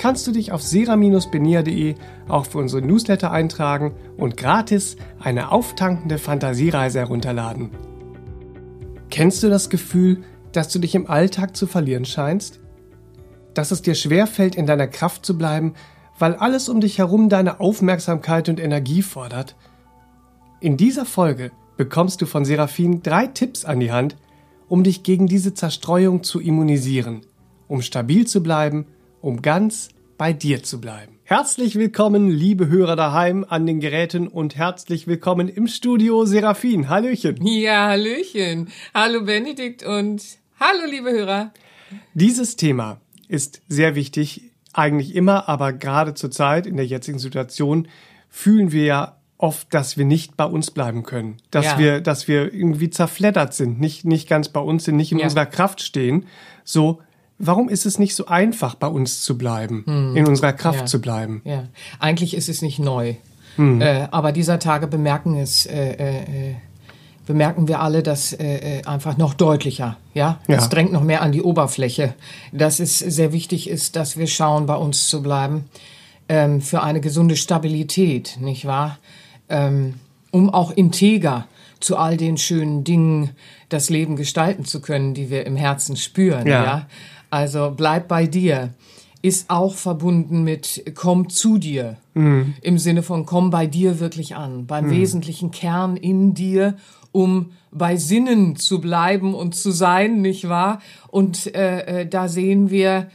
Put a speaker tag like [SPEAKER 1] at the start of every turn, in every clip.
[SPEAKER 1] kannst du dich auf sera-benia.de auch für unsere Newsletter eintragen und gratis eine auftankende Fantasiereise herunterladen. Kennst du das Gefühl, dass du dich im Alltag zu verlieren scheinst? Dass es dir schwerfällt, in deiner Kraft zu bleiben, weil alles um dich herum deine Aufmerksamkeit und Energie fordert? In dieser Folge bekommst du von Seraphin drei Tipps an die Hand, um dich gegen diese Zerstreuung zu immunisieren, um stabil zu bleiben, um ganz bei dir zu bleiben. Herzlich willkommen, liebe Hörer daheim an den Geräten und herzlich willkommen im Studio Seraphin. Hallöchen.
[SPEAKER 2] Ja, Hallöchen. Hallo Benedikt und hallo liebe Hörer.
[SPEAKER 1] Dieses Thema ist sehr wichtig, eigentlich immer, aber gerade zur Zeit in der jetzigen Situation fühlen wir ja oft, dass wir nicht bei uns bleiben können, dass ja. wir, dass wir irgendwie zerfleddert sind, nicht nicht ganz bei uns sind, nicht in ja. unserer Kraft stehen. So, warum ist es nicht so einfach, bei uns zu bleiben, hm. in unserer Kraft
[SPEAKER 2] ja.
[SPEAKER 1] zu bleiben?
[SPEAKER 2] Ja, eigentlich ist es nicht neu, hm. äh, aber dieser Tage bemerken es. Äh, äh, bemerken wir alle das äh, äh, einfach noch deutlicher. Ja, es drängt noch mehr an die Oberfläche, dass es sehr wichtig ist, dass wir schauen, bei uns zu bleiben ähm, für eine gesunde Stabilität, nicht wahr? ähm, um auch integer zu all den schönen Dingen das Leben gestalten zu können, die wir im Herzen spüren. Ja. ja? Also bleib bei dir ist auch verbunden mit komm zu dir. Mhm. Im Sinne von komm bei dir wirklich an, beim mhm. wesentlichen Kern in dir, um bei Sinnen zu bleiben und zu sein, nicht wahr? Und äh, äh da sehen wir,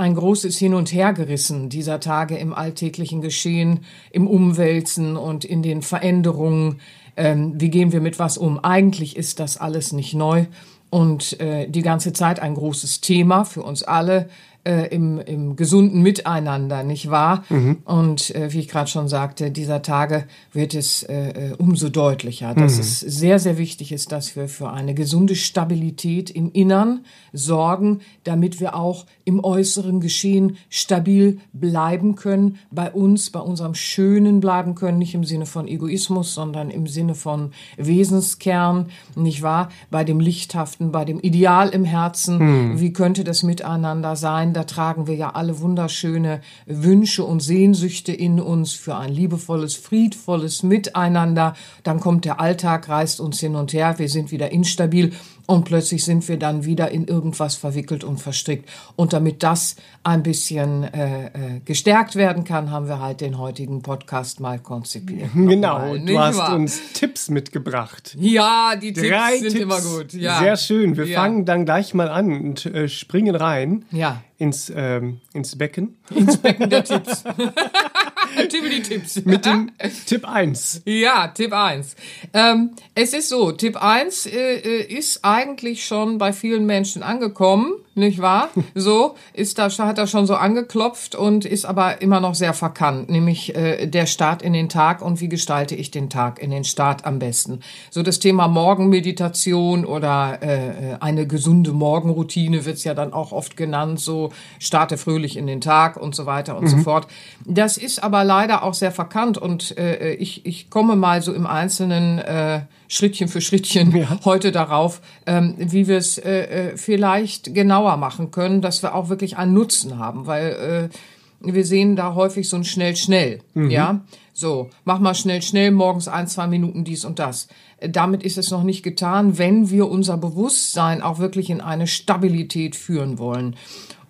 [SPEAKER 2] ein großes Hin und Hergerissen dieser Tage im alltäglichen Geschehen, im Umwälzen und in den Veränderungen. Ähm, wie gehen wir mit was um? Eigentlich ist das alles nicht neu und äh, die ganze Zeit ein großes Thema für uns alle äh, im, im gesunden Miteinander, nicht wahr? Mhm. Und äh, wie ich gerade schon sagte, dieser Tage wird es äh, äh, umso deutlicher, dass mhm. es sehr, sehr wichtig ist, dass wir für eine gesunde Stabilität im Innern sorgen, damit wir auch im äußeren Geschehen stabil bleiben können, bei uns, bei unserem Schönen bleiben können, nicht im Sinne von Egoismus, sondern im Sinne von Wesenskern, nicht wahr? Bei dem Lichthaften, bei dem Ideal im Herzen. Mhm. Wie könnte das miteinander sein? sein. Da tragen wir ja alle wunderschöne Wünsche und Sehnsüchte in uns für ein liebevolles, friedvolles Miteinander. Dann kommt der Alltag, reißt uns hin und her. Wir sind wieder instabil und plötzlich sind wir dann wieder in irgendwas verwickelt und verstrickt. Und damit das ein bisschen äh, äh, gestärkt werden kann, haben wir halt den heutigen Podcast mal konzipiert.
[SPEAKER 1] Genau, mal, du hast wahr? uns Tipps mitgebracht.
[SPEAKER 2] Ja, die Tipps Drei sind Tipps. immer gut. Ja.
[SPEAKER 1] Sehr schön. Wir ja. fangen dann gleich mal an und äh, springen rein
[SPEAKER 2] ja.
[SPEAKER 1] ins, ähm, ins Becken.
[SPEAKER 2] Ins Becken der Tipps. die tipps
[SPEAKER 1] Mit dem Tipp 1.
[SPEAKER 2] Ja, Tipp 1. Ähm, es ist so, Tipp 1 äh, äh, ist eigentlich schon bei vielen Menschen angekommen nicht wahr? So ist da hat er schon so angeklopft und ist aber immer noch sehr verkannt, nämlich äh, der Start in den Tag und wie gestalte ich den Tag in den Start am besten. So das Thema Morgenmeditation oder äh, eine gesunde Morgenroutine wird's ja dann auch oft genannt, so starte fröhlich in den Tag und so weiter und mhm. so fort. Das ist aber leider auch sehr verkannt und äh, ich ich komme mal so im Einzelnen äh, Schrittchen für Schrittchen ja. heute darauf, ähm, wie wir es äh, äh, vielleicht genauer machen können, dass wir auch wirklich einen Nutzen haben, weil äh, wir sehen da häufig so ein schnell, schnell, mhm. ja. So, mach mal schnell, schnell, morgens ein, zwei Minuten dies und das. Damit ist es noch nicht getan, wenn wir unser Bewusstsein auch wirklich in eine Stabilität führen wollen.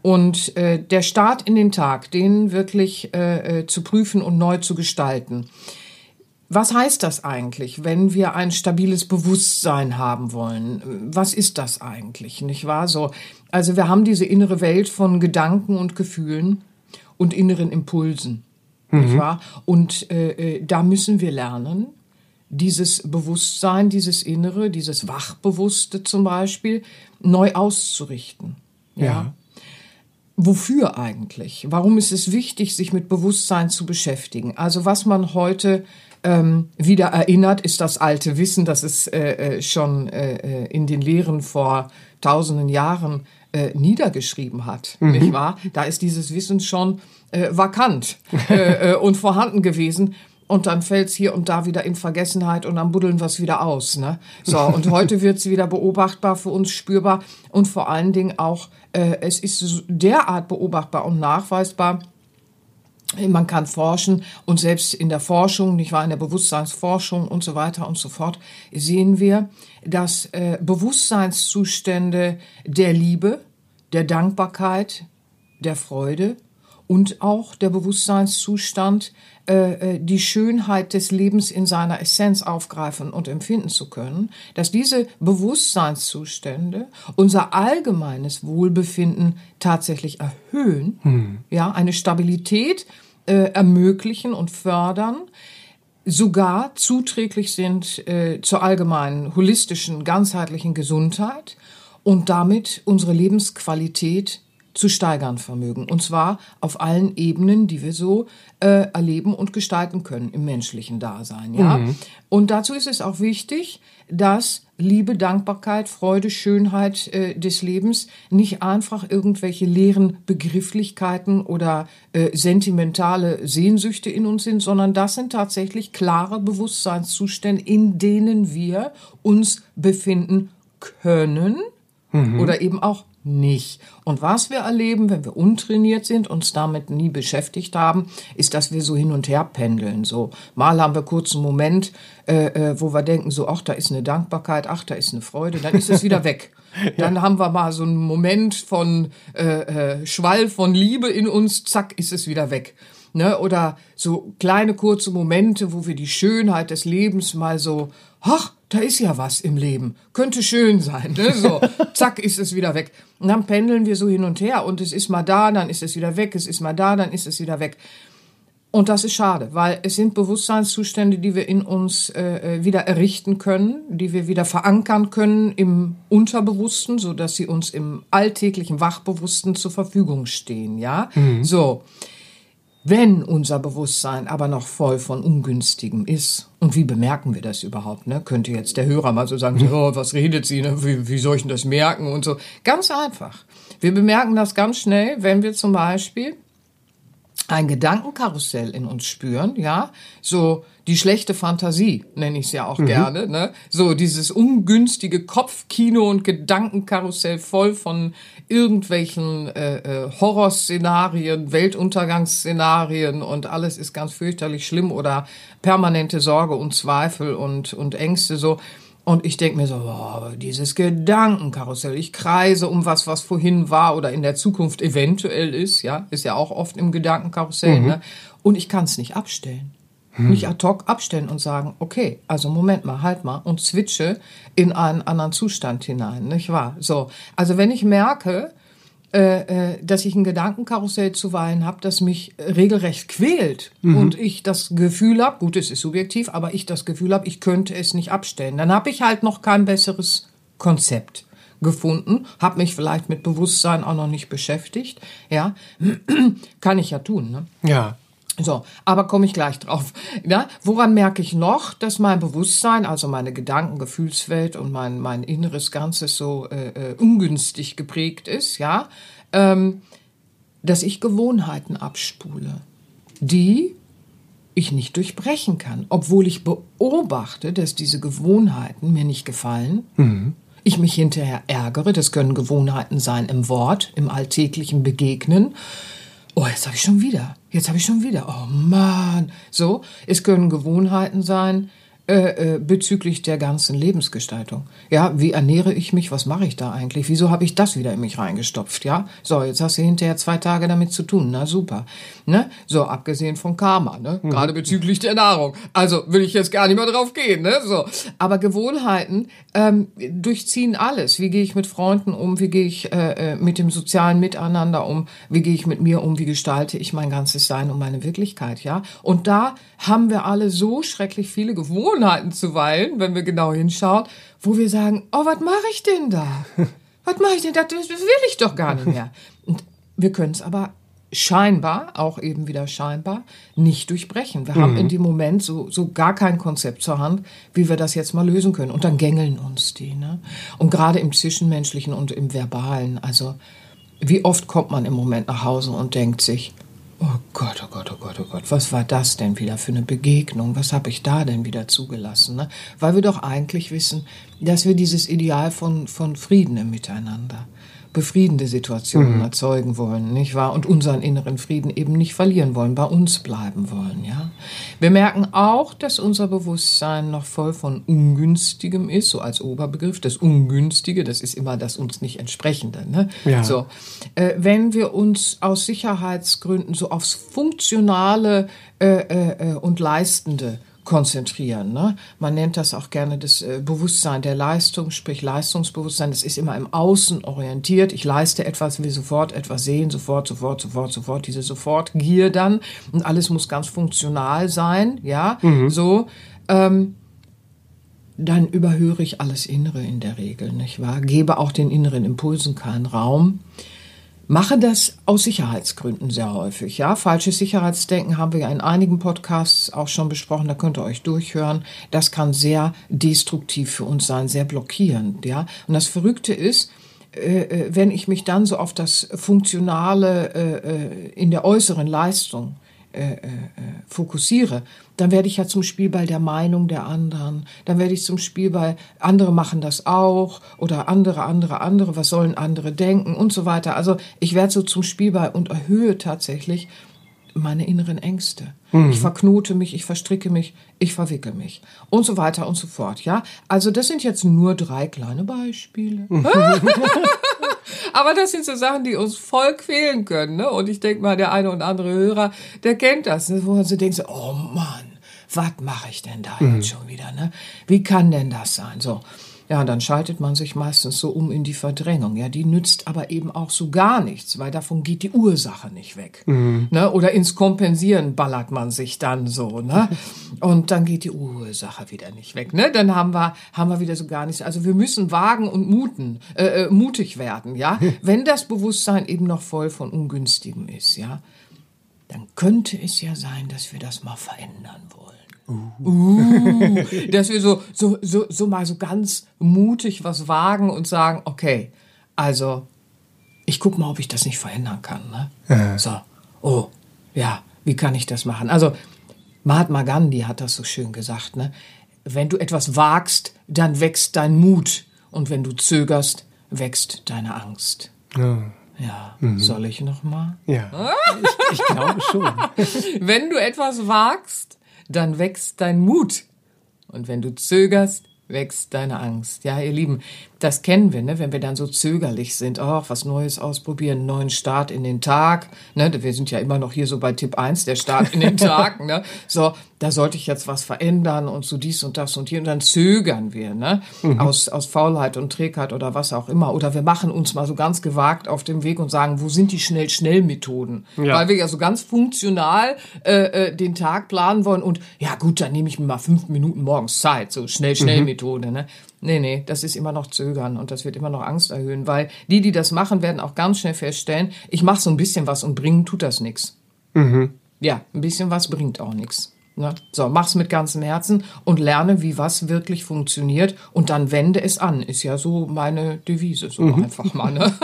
[SPEAKER 2] Und äh, der Start in den Tag, den wirklich äh, äh, zu prüfen und neu zu gestalten. Was heißt das eigentlich, wenn wir ein stabiles Bewusstsein haben wollen? Was ist das eigentlich, nicht wahr? So, also wir haben diese innere Welt von Gedanken und Gefühlen und inneren Impulsen, mhm. nicht wahr? Und äh, äh, da müssen wir lernen, dieses Bewusstsein, dieses Innere, dieses Wachbewusste zum Beispiel, neu auszurichten. ja. ja. Wofür eigentlich? Warum ist es wichtig, sich mit Bewusstsein zu beschäftigen? Also was man heute ähm, wieder erinnert, ist das alte Wissen, das es äh, äh, schon äh, äh, in den Lehren vor tausenden Jahren äh, niedergeschrieben hat, mhm. nicht wahr? Da ist dieses Wissen schon äh, vakant äh, äh, und vorhanden gewesen. Und dann fällt's hier und da wieder in Vergessenheit und dann buddeln wir's wieder aus. Ne? So, und heute wird's wieder beobachtbar für uns spürbar und vor allen Dingen auch, äh, es ist derart beobachtbar und nachweisbar, man kann forschen und selbst in der Forschung, nicht wahr, in der Bewusstseinsforschung und so weiter und so fort, sehen wir, dass äh, Bewusstseinszustände der Liebe, der Dankbarkeit, der Freude und auch der Bewusstseinszustand, äh, äh, die Schönheit des Lebens in seiner Essenz aufgreifen und empfinden zu können, dass diese Bewusstseinszustände unser allgemeines Wohlbefinden tatsächlich erhöhen, hm. ja, eine Stabilität äh, ermöglichen und fördern, sogar zuträglich sind äh, zur allgemeinen holistischen, ganzheitlichen Gesundheit und damit unsere Lebensqualität zu steigern vermögen. Und zwar auf allen Ebenen, die wir so äh, erleben und gestalten können im menschlichen Dasein. Ja? Mhm. Und dazu ist es auch wichtig, dass Liebe, Dankbarkeit, Freude, Schönheit äh, des Lebens nicht einfach irgendwelche leeren Begrifflichkeiten oder äh, sentimentale Sehnsüchte in uns sind, sondern das sind tatsächlich klare Bewusstseinszustände, in denen wir uns befinden können mhm. oder eben auch nicht. Und was wir erleben, wenn wir untrainiert sind, uns damit nie beschäftigt haben, ist, dass wir so hin und her pendeln. So mal haben wir kurz einen Moment, äh, äh, wo wir denken, so, ach, da ist eine Dankbarkeit, ach, da ist eine Freude, dann ist es wieder weg. Dann ja. haben wir mal so einen Moment von äh, äh, Schwall von Liebe in uns, zack, ist es wieder weg. Ne? Oder so kleine kurze Momente, wo wir die Schönheit des Lebens mal so, ach, da ist ja was im Leben, könnte schön sein, ne? so, zack, ist es wieder weg. Und dann pendeln wir so hin und her und es ist mal da, dann ist es wieder weg, es ist mal da, dann ist es wieder weg. Und das ist schade, weil es sind Bewusstseinszustände, die wir in uns äh, äh wieder errichten können, die wir wieder verankern können im Unterbewussten, so dass sie uns im alltäglichen Wachbewussten zur Verfügung stehen, ja? Mhm. So. Wenn unser Bewusstsein aber noch voll von Ungünstigem ist, und wie bemerken wir das überhaupt? Ne? Könnte jetzt der Hörer mal so sagen, oh, was redet sie, ne? wie, wie soll ich denn das merken und so. Ganz einfach. Wir bemerken das ganz schnell, wenn wir zum Beispiel ein Gedankenkarussell in uns spüren, ja, so die schlechte Fantasie nenne ich es ja auch mhm. gerne, ne? So dieses ungünstige Kopfkino und Gedankenkarussell voll von irgendwelchen äh, äh, Horrorszenarien, Weltuntergangsszenarien und alles ist ganz fürchterlich schlimm oder permanente Sorge und Zweifel und und Ängste so. Und ich denke mir so, boah, dieses Gedankenkarussell, ich kreise um was, was vorhin war oder in der Zukunft eventuell ist, ja, ist ja auch oft im Gedankenkarussell, mhm. ne? Und ich kann es nicht abstellen. Hm. Nicht ad hoc abstellen und sagen, okay, also Moment mal, halt mal und switche in einen anderen Zustand hinein, nicht wahr? So, also wenn ich merke, dass ich ein Gedankenkarussell zuweilen habe, das mich regelrecht quält mhm. und ich das Gefühl habe, gut, es ist subjektiv, aber ich das Gefühl habe, ich könnte es nicht abstellen, dann habe ich halt noch kein besseres Konzept gefunden, habe mich vielleicht mit Bewusstsein auch noch nicht beschäftigt, ja, kann ich ja tun, ne?
[SPEAKER 1] Ja.
[SPEAKER 2] So, aber komme ich gleich drauf. Ja, woran merke ich noch, dass mein Bewusstsein, also meine Gedanken, Gefühlswelt und mein, mein inneres Ganzes so äh, äh, ungünstig geprägt ist, ja, ähm, dass ich Gewohnheiten abspule, die ich nicht durchbrechen kann, obwohl ich beobachte, dass diese Gewohnheiten mir nicht gefallen. Mhm. Ich mich hinterher ärgere, das können Gewohnheiten sein im Wort, im alltäglichen Begegnen oh, jetzt habe ich schon wieder, jetzt habe ich schon wieder, oh Mann. So, es können Gewohnheiten sein, äh, äh, bezüglich der ganzen Lebensgestaltung. Ja, wie ernähre ich mich? Was mache ich da eigentlich? Wieso habe ich das wieder in mich reingestopft? Ja, so, jetzt hast du hinterher zwei Tage damit zu tun. Na super. Ne? So, abgesehen von Karma, ne? Mhm. Gerade bezüglich der Nahrung. Also will ich jetzt gar nicht mehr drauf gehen, ne? So. Aber Gewohnheiten ähm, durchziehen alles. Wie gehe ich mit Freunden um? Wie gehe ich äh, äh, mit dem sozialen Miteinander um? Wie gehe ich mit mir um? Wie gestalte ich mein ganzes Sein und meine Wirklichkeit? Ja. Und da haben wir alle so schrecklich viele Gewohnheiten zuweilen, wenn wir genau hinschauen, wo wir sagen, oh, was mache ich denn da? Was mache ich denn da? Das will ich doch gar nicht mehr. Und wir können es aber scheinbar, auch eben wieder scheinbar, nicht durchbrechen. Wir mhm. haben in dem Moment so, so gar kein Konzept zur Hand, wie wir das jetzt mal lösen können. Und dann gängeln uns die. Ne? Und gerade im Zwischenmenschlichen und im Verbalen, also wie oft kommt man im Moment nach Hause und denkt sich, Oh Gott, oh Gott, oh Gott, oh Gott, was war das denn wieder für eine Begegnung? Was habe ich da denn wieder zugelassen? Ne? Weil wir doch eigentlich wissen, dass wir dieses Ideal von, von Frieden im Miteinander, befriedende Situationen mhm. erzeugen wollen, nicht wahr? Und unseren inneren Frieden eben nicht verlieren wollen, bei uns bleiben wollen, ja? Wir merken auch, dass unser Bewusstsein noch voll von Ungünstigem ist, so als Oberbegriff. Das Ungünstige, das ist immer das uns nicht entsprechende, ne? Ja. So. Äh, wenn wir uns aus Sicherheitsgründen so aufs Funktionale äh, äh, äh und Leistende konzentrieren. Ne? Man nennt das auch gerne das äh, Bewusstsein der Leistung, sprich Leistungsbewusstsein. Das ist immer im Außen orientiert. Ich leiste etwas, will sofort etwas sehen, sofort, sofort, sofort, sofort. Diese Sofortgier dann und alles muss ganz funktional sein. Ja, mhm. so. Ähm, dann überhöre ich alles Innere in der Regel, nicht wahr? Gebe auch den inneren Impulsen keinen Raum mache das aus Sicherheitsgründen sehr häufig. Ja, falsches Sicherheitsdenken haben wir ja in einigen Podcasts auch schon besprochen. Da könnt ihr euch durchhören. Das kann sehr destruktiv für uns sein, sehr blockierend. Ja, und das Verrückte ist, äh, äh, wenn ich mich dann so auf das Funktionale äh, in der äußeren Leistung äh, äh, fokussiere, dann werde ich ja zum Spielball der Meinung der anderen. Dann werde ich zum Spielball, andere machen das auch oder andere, andere, andere, was sollen andere denken und so weiter. Also ich werde so zum Spielball und erhöhe tatsächlich meine inneren Ängste. Mhm. Ich verknote mich, ich verstricke mich, ich verwickel mich und so weiter und so fort. Ja, also das sind jetzt nur drei kleine Beispiele. Aber das sind so Sachen, die uns voll quälen können. Ne? Und ich denke mal, der eine und andere Hörer, der kennt das, ne? wo man so denkt, oh Mann, was mache ich denn da mhm. jetzt schon wieder? Ne? Wie kann denn das sein? So. Ja, dann schaltet man sich meistens so um in die Verdrängung. Ja, die nützt aber eben auch so gar nichts, weil davon geht die Ursache nicht weg. Mhm. Ne? Oder ins Kompensieren ballert man sich dann so, ne? Und dann geht die Ursache wieder nicht weg. Ne? Dann haben wir, haben wir wieder so gar nichts. Also wir müssen wagen und muten, äh, äh mutig werden, ja. Wenn das Bewusstsein eben noch voll von Ungünstigem ist, ja, dann könnte es ja sein, dass wir das mal verändern wollen. Uh. dass wir so, so, so, so mal so ganz mutig was wagen und sagen, okay, also ich guck mal, ob ich das nicht verändern kann. Ne? Ja. So, oh, ja, wie kann ich das machen? Also Mahatma Gandhi hat das so schön gesagt, ne? Wenn du etwas wagst, dann wächst dein Mut. Und wenn du zögerst, wächst deine Angst. Ja. Ja, mhm. soll ich noch mal?
[SPEAKER 1] Ja, ich, ich glaube schon.
[SPEAKER 2] wenn du etwas wagst, dann wächst dein Mut. Und wenn du zögerst, wächst deine Angst. Ja, ihr Lieben, das kennen wir, ne? wenn wir dann so zögerlich sind, ach, was Neues ausprobieren, neuen Start in den Tag. Ne? Wir sind ja immer noch hier so bei Tipp 1, der Start in den Tag. Ne? So, da sollte ich jetzt was verändern und so dies und das und hier. Und dann zögern wir, ne? Mhm. Aus, aus Faulheit und Trägheit oder was auch immer. Oder wir machen uns mal so ganz gewagt auf dem Weg und sagen, wo sind die Schnell-Schnell-Methoden? Ja. Weil wir ja so ganz funktional äh, äh, den Tag planen wollen und ja gut, dann nehme ich mir mal fünf Minuten morgens Zeit, so Schnell-Schnell-Methode. Mhm. Ne? Nee, nee, das ist immer noch Zögern und das wird immer noch Angst erhöhen, weil die, die das machen, werden auch ganz schnell feststellen, ich mache so ein bisschen was und bringen tut das nichts. Mhm. Ja, ein bisschen was bringt auch nichts. Ne? So, mach's mit ganzem Herzen und lerne, wie was wirklich funktioniert und dann wende es an. Ist ja so meine Devise, so mhm. einfach mal. Ne?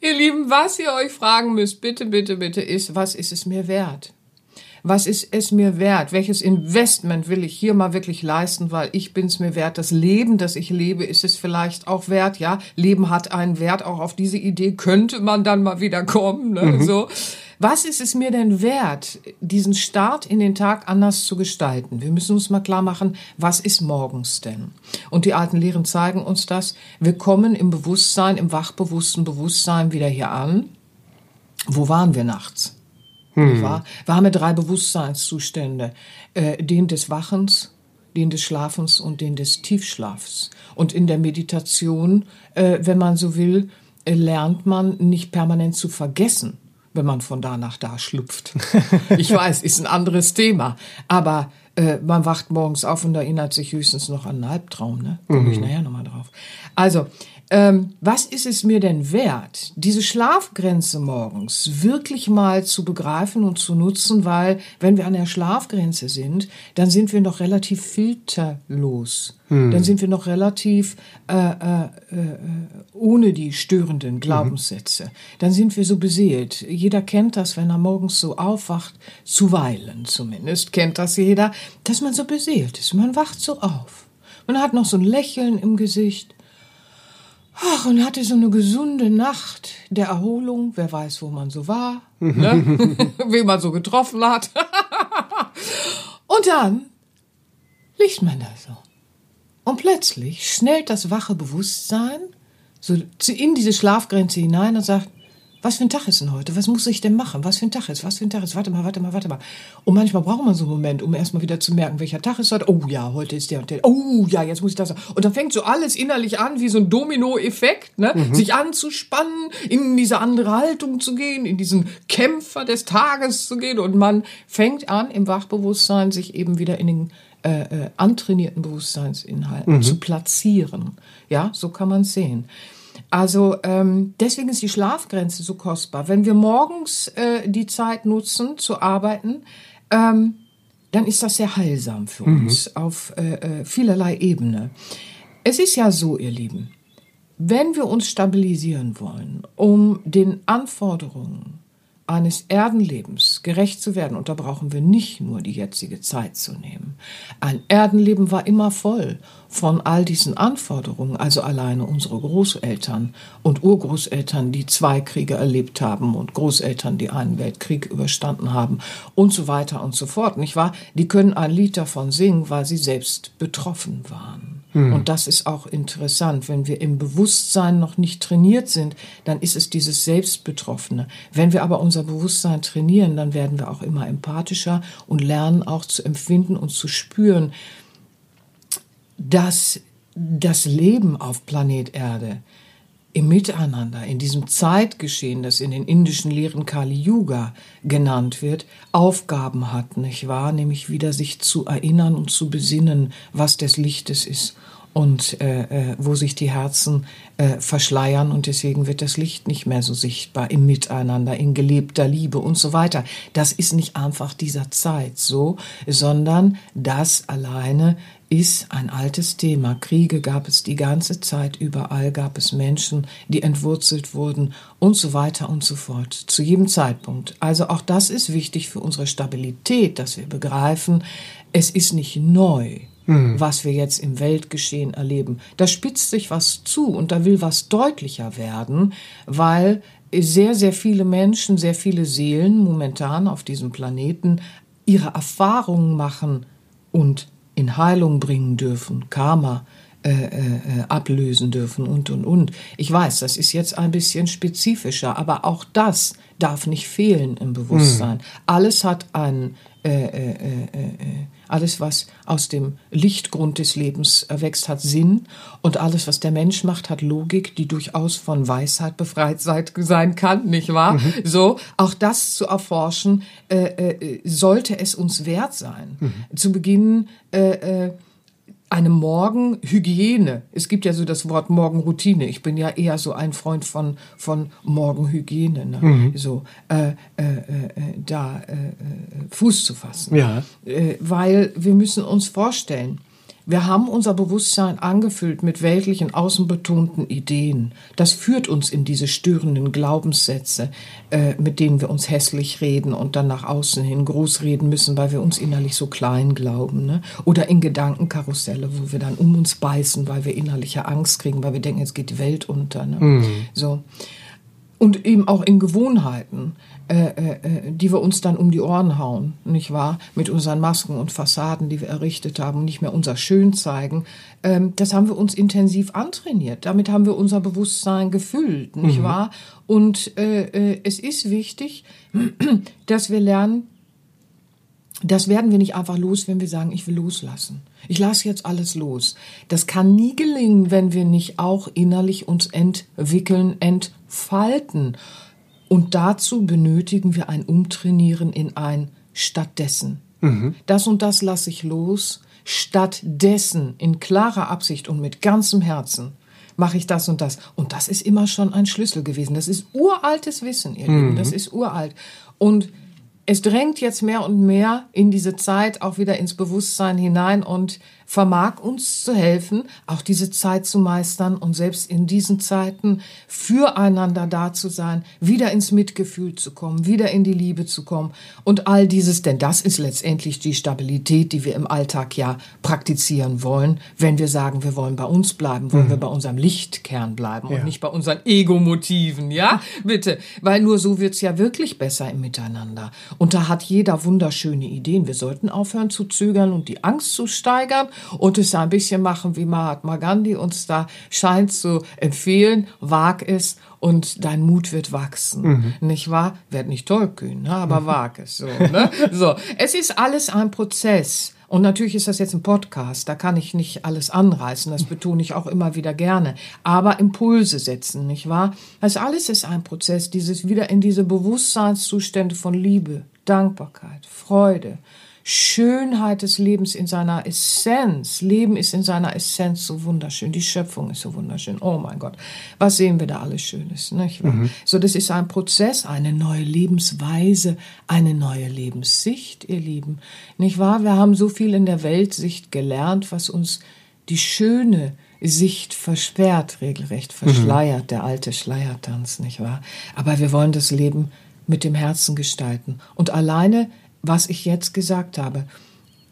[SPEAKER 2] ihr Lieben, was ihr euch fragen müsst, bitte, bitte, bitte, ist, was ist es mir wert? Was ist es mir wert? Welches Investment will ich hier mal wirklich leisten, weil ich bin es mir wert. Das Leben, das ich lebe, ist es vielleicht auch wert. Ja, Leben hat einen Wert. Auch auf diese Idee könnte man dann mal wieder kommen. Ne? Mhm. So Was ist es mir denn wert, diesen Start in den Tag anders zu gestalten? Wir müssen uns mal klar machen, was ist morgens denn? Und die alten Lehren zeigen uns das. Wir kommen im Bewusstsein, im wachbewussten Bewusstsein wieder hier an. Wo waren wir nachts? Hm. Wir haben ja drei Bewusstseinszustände. Äh, den des Wachens, den des Schlafens und den des Tiefschlafs. Und in der Meditation, äh, wenn man so will, äh, lernt man nicht permanent zu vergessen, wenn man von da nach da schlüpft. ich weiß, ist ein anderes Thema. Aber äh, man wacht morgens auf und erinnert sich höchstens noch an einen Albtraum. Ne? Komme ich mhm. nachher nochmal drauf. Also, ähm, was ist es mir denn wert, diese Schlafgrenze morgens wirklich mal zu begreifen und zu nutzen, weil wenn wir an der Schlafgrenze sind, dann sind wir noch relativ filterlos. Hm. Dann sind wir noch relativ äh, äh, äh, ohne die störenden Glaubenssätze. Mhm. Dann sind wir so beseelt. Jeder kennt das, wenn er morgens so aufwacht, zuweilen zumindest kennt das jeder, dass man so beseelt ist. Man wacht so auf. Man hat noch so ein Lächeln im Gesicht. Ach, und hatte so eine gesunde Nacht der Erholung. Wer weiß, wo man so war, ne? wen man so getroffen hat. und dann liegt man da so. Und plötzlich schnellt das wache Bewusstsein so in diese Schlafgrenze hinein und sagt, was für ein Tag ist denn heute? Was muss ich denn machen? Was für ein Tag ist? Was für ein Tag ist? Warte mal, warte mal, warte mal. Und manchmal braucht man so einen Moment, um erstmal wieder zu merken, welcher Tag ist heute. Oh ja, heute ist der und der. Oh ja, jetzt muss ich das. Und dann fängt so alles innerlich an, wie so ein Domino-Effekt, ne? Mhm. Sich anzuspannen, in diese andere Haltung zu gehen, in diesen Kämpfer des Tages zu gehen. Und man fängt an, im Wachbewusstsein sich eben wieder in den äh, äh, antrainierten Bewusstseinsinhalten mhm. zu platzieren. Ja, so kann man es sehen. Also ähm, deswegen ist die Schlafgrenze so kostbar. Wenn wir morgens äh, die Zeit nutzen zu arbeiten, ähm, dann ist das sehr heilsam für mhm. uns auf äh, äh, vielerlei Ebene. Es ist ja so, ihr Lieben, wenn wir uns stabilisieren wollen, um den Anforderungen eines Erdenlebens gerecht zu werden, und da brauchen wir nicht nur die jetzige Zeit zu nehmen. Ein Erdenleben war immer voll von all diesen Anforderungen, also alleine unsere Großeltern und Urgroßeltern, die zwei Kriege erlebt haben und Großeltern, die einen Weltkrieg überstanden haben und so weiter und so fort, nicht wahr? Die können ein Lied davon singen, weil sie selbst betroffen waren. Hm. Und das ist auch interessant. Wenn wir im Bewusstsein noch nicht trainiert sind, dann ist es dieses Selbstbetroffene. Wenn wir aber unser Bewusstsein trainieren, dann werden wir auch immer empathischer und lernen auch zu empfinden und zu spüren, dass das Leben auf Planet Erde im Miteinander, in diesem Zeitgeschehen, das in den indischen Lehren Kali Yuga genannt wird, Aufgaben hat, nicht wahr? Nämlich wieder sich zu erinnern und zu besinnen, was des Lichtes ist und äh, äh, wo sich die Herzen äh, verschleiern und deswegen wird das Licht nicht mehr so sichtbar im Miteinander, in gelebter Liebe und so weiter. Das ist nicht einfach dieser Zeit so, sondern das alleine ist ein altes Thema. Kriege gab es die ganze Zeit, überall gab es Menschen, die entwurzelt wurden und so weiter und so fort, zu jedem Zeitpunkt. Also auch das ist wichtig für unsere Stabilität, dass wir begreifen, es ist nicht neu mhm. was wir jetzt im Weltgeschehen erleben. Da spitzt sich was zu und da will was deutlicher werden, weil sehr, sehr viele Menschen, sehr viele Seelen momentan auf diesem Planeten ihre Erfahrungen machen und in Heilung bringen dürfen, Karma äh, äh, ablösen dürfen und, und, und. Ich weiß, das ist jetzt ein bisschen spezifischer, aber auch das darf nicht fehlen im Bewusstsein. Mhm. Alles hat einen äh, äh, äh, äh alles, was aus dem Lichtgrund des Lebens erwächst, hat Sinn. Und alles, was der Mensch macht, hat Logik, die durchaus von Weisheit befreit sein kann, nicht wahr? Mhm. So, auch das zu erforschen, äh, äh, sollte es uns wert sein. Mhm. Zu Beginn, äh, äh eine Morgenhygiene. Es gibt ja so das Wort Morgenroutine. Ich bin ja eher so ein Freund von, von Morgenhygiene. Ne? Mhm. So, äh, äh, äh, da äh, äh, Fuß zu fassen. Ja. Äh, weil wir müssen uns vorstellen, wir haben unser Bewusstsein angefüllt mit weltlichen, außenbetonten Ideen. Das führt uns in diese störenden Glaubenssätze, äh, mit denen wir uns hässlich reden und dann nach außen hin groß reden müssen, weil wir uns innerlich so klein glauben. Ne? Oder in Gedankenkarusselle, wo wir dann um uns beißen, weil wir innerliche Angst kriegen, weil wir denken, jetzt geht die Welt unter. Ne? Mhm. So. Und eben auch in Gewohnheiten, äh, äh, äh, die wir uns dann um die Ohren hauen, nicht wahr? Mit unseren Masken und Fassaden, die wir errichtet haben und nicht mehr unser Schön zeigen. Ähm, das haben wir uns intensiv antrainiert. Damit haben wir unser Bewusstsein gefüllt, nicht mhm. wahr? Und äh, äh, es ist wichtig, dass wir lernen, das werden wir nicht einfach los, wenn wir sagen, ich will loslassen. Ich lasse jetzt alles los. Das kann nie gelingen, wenn wir nicht auch innerlich uns entwickeln, entfalten. Und dazu benötigen wir ein Umtrainieren in ein stattdessen. Mhm. Das und das lasse ich los. Stattdessen in klarer Absicht und mit ganzem Herzen mache ich das und das. Und das ist immer schon ein Schlüssel gewesen. Das ist uraltes Wissen, ihr mhm. Lieben. Das ist uralt. Und es drängt jetzt mehr und mehr in diese Zeit auch wieder ins Bewusstsein hinein und vermag uns zu helfen, auch diese Zeit zu meistern und selbst in diesen Zeiten füreinander da zu sein, wieder ins Mitgefühl zu kommen, wieder in die Liebe zu kommen und all dieses, denn das ist letztendlich die Stabilität, die wir im Alltag ja praktizieren wollen, wenn wir sagen, wir wollen bei uns bleiben, wollen mhm. wir bei unserem Lichtkern bleiben ja. und nicht bei unseren Ego-Motiven, ja, bitte, weil nur so wird's ja wirklich besser im Miteinander. Und da hat jeder wunderschöne Ideen. Wir sollten aufhören zu zögern und die Angst zu steigern und es ein bisschen machen, wie Mahatma Gandhi uns da scheint zu empfehlen. Wag es und dein Mut wird wachsen. Mhm. Nicht wahr? Werd nicht tollkühn, ne? aber mhm. wag es so, ne? So. Es ist alles ein Prozess. Und natürlich ist das jetzt ein Podcast, da kann ich nicht alles anreißen, das betone ich auch immer wieder gerne. Aber Impulse setzen, nicht wahr? Das alles ist ein Prozess, dieses wieder in diese Bewusstseinszustände von Liebe, Dankbarkeit, Freude, Schönheit des Lebens in seiner Essenz. Leben ist in seiner Essenz so wunderschön. Die Schöpfung ist so wunderschön. Oh mein Gott, was sehen wir da alles Schönes, nicht wahr? Mhm. So, das ist ein Prozess, eine neue Lebensweise, eine neue Lebenssicht, ihr Lieben. Nicht wahr? Wir haben so viel in der Weltsicht gelernt, was uns die schöne Sicht versperrt, regelrecht verschleiert, mhm. der alte Schleiertanz, nicht wahr? Aber wir wollen das Leben mit dem Herzen gestalten. Und alleine was ich jetzt gesagt habe,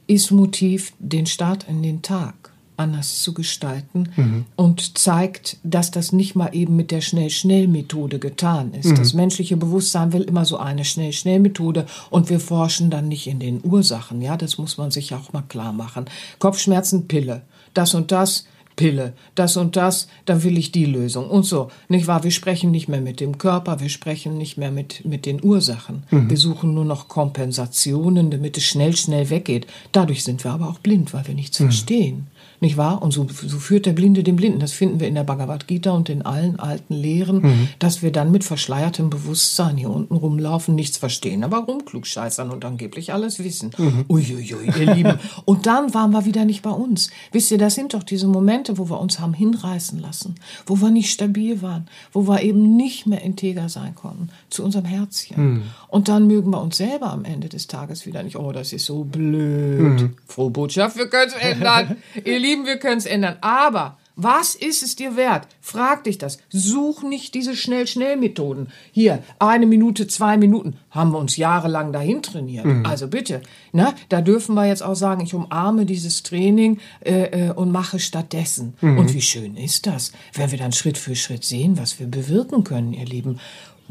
[SPEAKER 2] ist Motiv, den Start in den Tag anders zu gestalten mhm. und zeigt, dass das nicht mal eben mit der Schnell-Schnell-Methode getan ist. Mhm. Das menschliche Bewusstsein will immer so eine Schnell-Schnell-Methode und wir forschen dann nicht in den Ursachen. Ja, das muss man sich auch mal klar machen. Kopfschmerzen, Pille. Das und das, Pille, das und das, dann will ich die Lösung und so. Nicht wahr? Wir sprechen nicht mehr mit dem Körper, wir sprechen nicht mehr mit, mit den Ursachen. Mhm. Wir suchen nur noch Kompensationen, damit es schnell, schnell weggeht. Dadurch sind wir aber auch blind, weil wir nichts mhm. verstehen. Nicht wahr? Und so, so führt der Blinde den Blinden. Das finden wir in der Bhagavad Gita und in allen alten Lehren, mhm. dass wir dann mit verschleiertem Bewusstsein hier unten rumlaufen, nichts verstehen, aber rumklugscheißern und angeblich alles wissen. Mhm. Uiuiui, ihr Lieben. Und dann waren wir wieder nicht bei uns. Wisst ihr, das sind doch diese Momente, wo wir uns haben hinreißen lassen, wo wir nicht stabil waren, wo wir eben nicht mehr integer sein konnten zu unserem Herzchen. Mhm. Und dann mögen wir uns selber am Ende des Tages wieder nicht, oh, das ist so blöd. Mhm. Frohe Botschaft, wir können es ändern. ihr Lieben, Lieben, wir können es ändern. Aber was ist es dir wert? Frag dich das. Such nicht diese Schnell-Schnell-Methoden. Hier, eine Minute, zwei Minuten. Haben wir uns jahrelang dahin trainiert. Mhm. Also bitte. Ne? Da dürfen wir jetzt auch sagen, ich umarme dieses Training äh, äh, und mache stattdessen. Mhm. Und wie schön ist das, wenn wir dann Schritt für Schritt sehen, was wir bewirken können, ihr Lieben.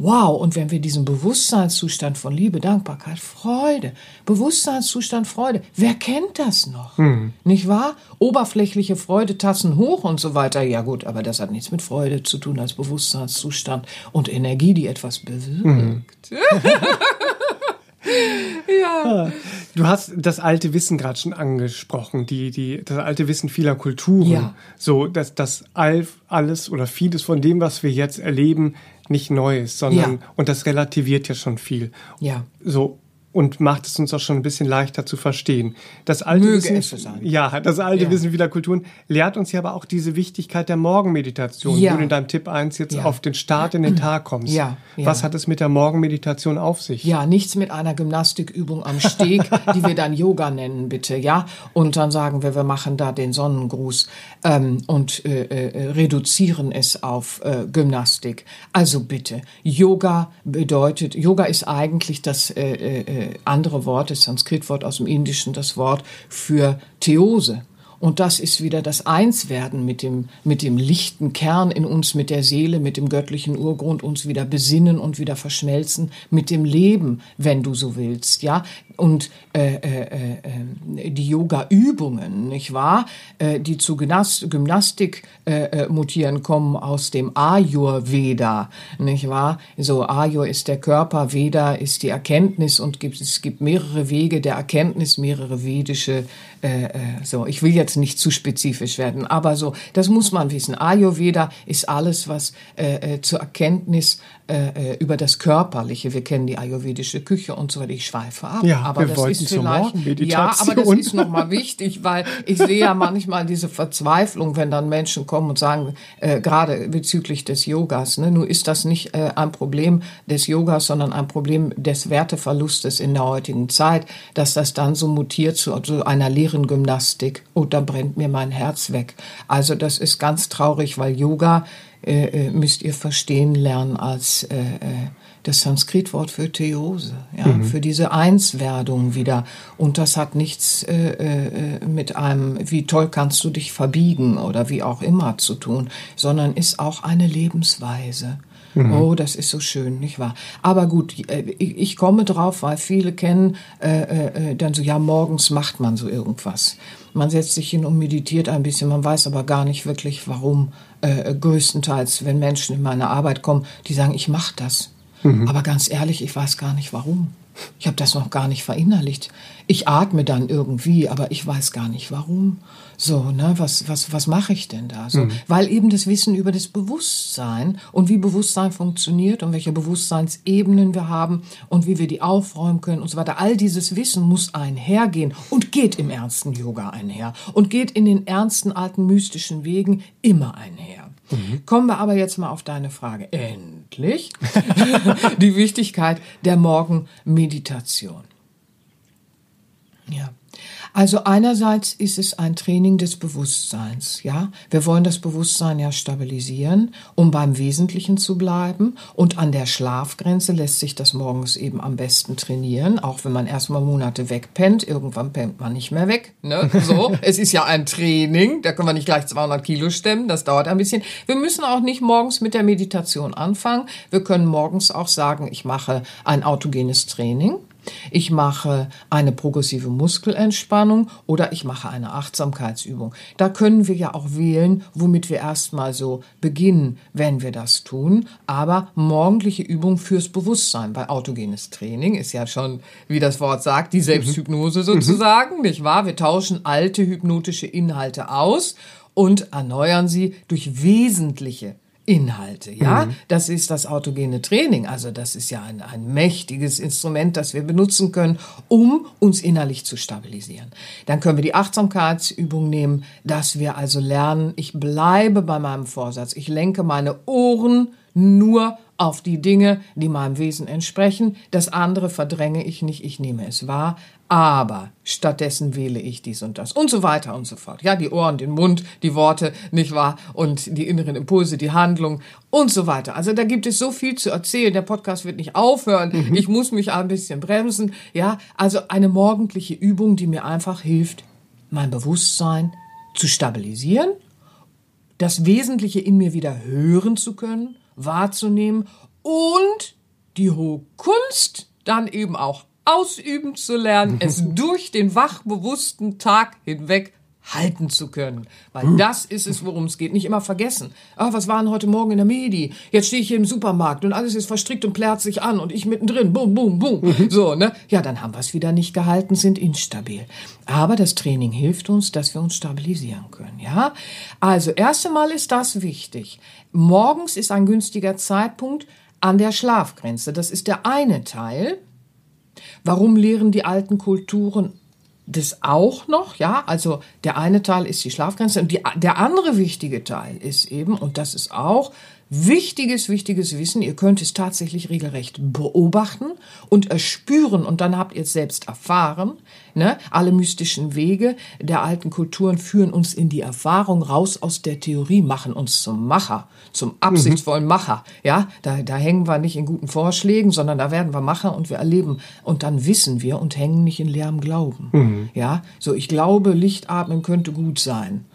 [SPEAKER 2] Wow, und wenn wir diesen Bewusstseinszustand von Liebe, Dankbarkeit, Freude, Bewusstseinszustand Freude, wer kennt das noch? Mhm. Nicht wahr? Oberflächliche Freude, Tassen hoch und so weiter. Ja gut, aber das hat nichts mit Freude zu tun als Bewusstseinszustand und Energie, die etwas bewirkt. Mhm.
[SPEAKER 1] ja. Ah, du hast das alte Wissen gerade schon angesprochen, die, die, das alte Wissen vieler Kulturen. Ja. So, dass das alles oder vieles von dem, was wir jetzt erleben, nicht neu ist, sondern ja. und das relativiert ja schon viel.
[SPEAKER 2] Ja.
[SPEAKER 1] So und macht es uns auch schon ein bisschen leichter zu verstehen. Das alte
[SPEAKER 2] Möge
[SPEAKER 1] Wissen,
[SPEAKER 2] es sein.
[SPEAKER 1] ja, das alte ja. Wissen vieler Kulturen lehrt uns ja aber auch diese Wichtigkeit der Morgenmeditation, ja. wo du in deinem Tipp 1 jetzt ja. auf den Start in den Tag kommst.
[SPEAKER 2] Ja.
[SPEAKER 1] Was hat es mit der Morgenmeditation auf sich?
[SPEAKER 2] Ja, nichts mit einer Gymnastikübung am Steg, die wir dann Yoga nennen, bitte, ja. Und dann sagen wir, wir machen da den Sonnengruß ähm, und äh, äh, reduzieren es auf äh, Gymnastik. Also bitte, Yoga bedeutet, Yoga ist eigentlich das äh, äh, äh, andere Wort, das Sanskritwort aus dem Indischen, das Wort für Theose. Und das ist wieder das Einswerden mit dem, mit dem lichten Kern in uns, mit der Seele, mit dem göttlichen Urgrund, uns wieder besinnen und wieder verschmelzen mit dem Leben, wenn du so willst, ja. Und äh, äh, äh, die Yoga-Übungen, nicht wahr, äh, die zu Gymnast Gymnastik äh, äh, mutieren, kommen aus dem Ayurveda, nicht wahr? So Ayur ist der Körper, Veda ist die Erkenntnis und gibt, es gibt mehrere Wege der Erkenntnis, mehrere vedische äh, äh, so, ich will jetzt nicht zu spezifisch werden, aber so, das muss man wissen. Ayurveda ist alles, was äh, äh, zur Erkenntnis äh, äh, über das Körperliche. Wir kennen die ayurvedische Küche und so weiter. Ich schweife ab.
[SPEAKER 1] Ja,
[SPEAKER 2] aber
[SPEAKER 1] wir
[SPEAKER 2] das
[SPEAKER 1] wollten
[SPEAKER 2] ist vielleicht, ja, aber das ist nochmal wichtig, weil ich sehe ja manchmal diese Verzweiflung, wenn dann Menschen kommen und sagen, äh, gerade bezüglich des Yogas, ne, nun ist das nicht äh, ein Problem des Yogas, sondern ein Problem des Werteverlustes in der heutigen Zeit, dass das dann so mutiert zu, zu einer leeren Gymnastik. Oh, da brennt mir mein Herz weg. Also das ist ganz traurig, weil Yoga äh, äh, müsst ihr verstehen lernen als äh, äh, das Sanskritwort für Theose, ja, mhm. für diese Einswerdung wieder. Und das hat nichts äh, äh, mit einem, wie toll kannst du dich verbiegen oder wie auch immer zu tun, sondern ist auch eine Lebensweise. Mhm. Oh, das ist so schön, nicht wahr? Aber gut, ich komme drauf, weil viele kennen äh, äh, dann so, ja, morgens macht man so irgendwas. Man setzt sich hin und meditiert ein bisschen, man weiß aber gar nicht wirklich, warum. Äh, größtenteils, wenn Menschen in meine Arbeit kommen, die sagen, ich mache das. Mhm. Aber ganz ehrlich, ich weiß gar nicht warum. Ich habe das noch gar nicht verinnerlicht. Ich atme dann irgendwie, aber ich weiß gar nicht warum. So, ne, was, was, was mache ich denn da? So, mhm. Weil eben das Wissen über das Bewusstsein und wie Bewusstsein funktioniert und welche Bewusstseinsebenen wir haben und wie wir die aufräumen können und so weiter. All dieses Wissen muss einhergehen und geht im ernsten Yoga einher und geht in den ernsten alten mystischen Wegen immer einher. Mhm. Kommen wir aber jetzt mal auf deine Frage. Endlich die Wichtigkeit der Morgenmeditation. Ja. Also einerseits ist es ein Training des Bewusstseins, ja. Wir wollen das Bewusstsein ja stabilisieren, um beim Wesentlichen zu bleiben. Und an der Schlafgrenze lässt sich das morgens eben am besten trainieren, auch wenn man erstmal Monate wegpennt. Irgendwann pennt man nicht mehr weg, ne? So. es ist ja ein Training. Da können wir nicht gleich 200 Kilo stemmen. Das dauert ein bisschen. Wir müssen auch nicht morgens mit der Meditation anfangen. Wir können morgens auch sagen, ich mache ein autogenes Training. Ich mache eine progressive Muskelentspannung oder ich mache eine Achtsamkeitsübung. Da können wir ja auch wählen, womit wir erstmal so beginnen, wenn wir das tun. Aber morgendliche Übung fürs Bewusstsein, weil autogenes Training ist ja schon, wie das Wort sagt, die Selbsthypnose sozusagen, mhm. nicht wahr? Wir tauschen alte hypnotische Inhalte aus und erneuern sie durch wesentliche Inhalte, ja. Mhm. Das ist das autogene Training. Also das ist ja ein, ein mächtiges Instrument, das wir benutzen können, um uns innerlich zu stabilisieren. Dann können wir die Achtsamkeitsübung nehmen, dass wir also lernen, ich bleibe bei meinem Vorsatz. Ich lenke meine Ohren nur auf die Dinge, die meinem Wesen entsprechen. Das andere verdränge ich nicht, ich nehme es wahr, aber stattdessen wähle ich dies und das und so weiter und so fort. Ja, die Ohren, den Mund, die Worte, nicht wahr? Und die inneren Impulse, die Handlung und so weiter. Also da gibt es so viel zu erzählen. Der Podcast wird nicht aufhören. Mhm. Ich muss mich ein bisschen bremsen. Ja, also eine morgendliche Übung, die mir einfach hilft, mein Bewusstsein zu stabilisieren, das Wesentliche in mir wieder hören zu können wahrzunehmen und die hohe Kunst dann eben auch ausüben zu lernen, es durch den wachbewussten Tag hinweg halten zu können. Weil das ist es, worum es geht. Nicht immer vergessen. Ah, was war denn heute Morgen in der Medi? Jetzt stehe ich hier im Supermarkt und alles ist verstrickt und plärt sich an und ich mittendrin. Bum, bum, bum. Mhm. So, ne? Ja, dann haben wir es wieder nicht gehalten, sind instabil. Aber das Training hilft uns, dass wir uns stabilisieren können, ja? Also, erst einmal ist das wichtig. Morgens ist ein günstiger Zeitpunkt an der Schlafgrenze. Das ist der eine Teil. Warum lehren die alten Kulturen das auch noch, ja, also der eine Teil ist die Schlafgrenze und die, der andere wichtige Teil ist eben, und das ist auch wichtiges, wichtiges Wissen. Ihr könnt es tatsächlich regelrecht beobachten und erspüren und dann habt ihr es selbst erfahren. Ne? Alle mystischen Wege der alten Kulturen führen uns in die Erfahrung raus aus der Theorie, machen uns zum Macher, zum absichtsvollen Macher. Ja, da, da hängen wir nicht in guten Vorschlägen, sondern da werden wir Macher und wir erleben und dann wissen wir und hängen nicht in leerem Glauben. Mhm. Ja, so ich glaube, Licht atmen könnte gut sein.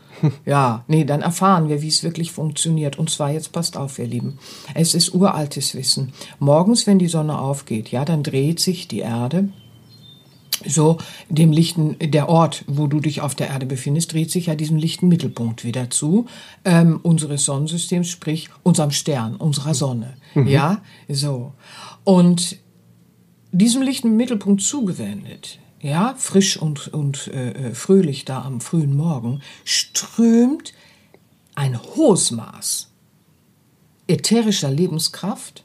[SPEAKER 2] Ja, nee, dann erfahren wir, wie es wirklich funktioniert. Und zwar jetzt passt auf, ihr Lieben. Es ist uraltes Wissen. Morgens, wenn die Sonne aufgeht, ja, dann dreht sich die Erde so dem lichten, der Ort, wo du dich auf der Erde befindest, dreht sich ja diesem lichten Mittelpunkt wieder zu, ähm, unseres Sonnensystems, sprich unserem Stern, unserer Sonne. Mhm. Ja, so. Und diesem lichten Mittelpunkt zugewendet, ja, frisch und, und äh, äh, fröhlich da am frühen Morgen, strömt ein hohes Maß ätherischer Lebenskraft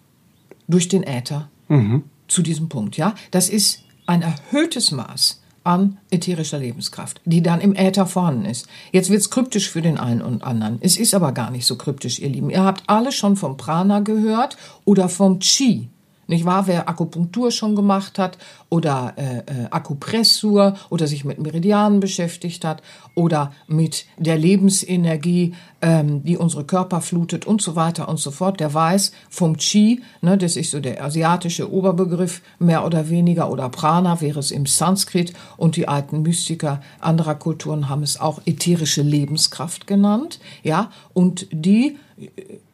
[SPEAKER 2] durch den Äther mhm. zu diesem Punkt. Ja, das ist ein erhöhtes Maß an ätherischer Lebenskraft, die dann im Äther vorhanden ist. Jetzt wird's kryptisch für den einen und anderen. Es ist aber gar nicht so kryptisch, ihr Lieben. Ihr habt alle schon vom Prana gehört oder vom Chi. Nicht wahr? Wer Akupunktur schon gemacht hat oder äh, äh, Akupressur oder sich mit Meridianen beschäftigt hat oder mit der Lebensenergie, ähm, die unsere Körper flutet und so weiter und so fort, der weiß vom Qi, ne, das ist so der asiatische Oberbegriff, mehr oder weniger, oder Prana wäre es im Sanskrit. Und die alten Mystiker anderer Kulturen haben es auch ätherische Lebenskraft genannt, ja, und die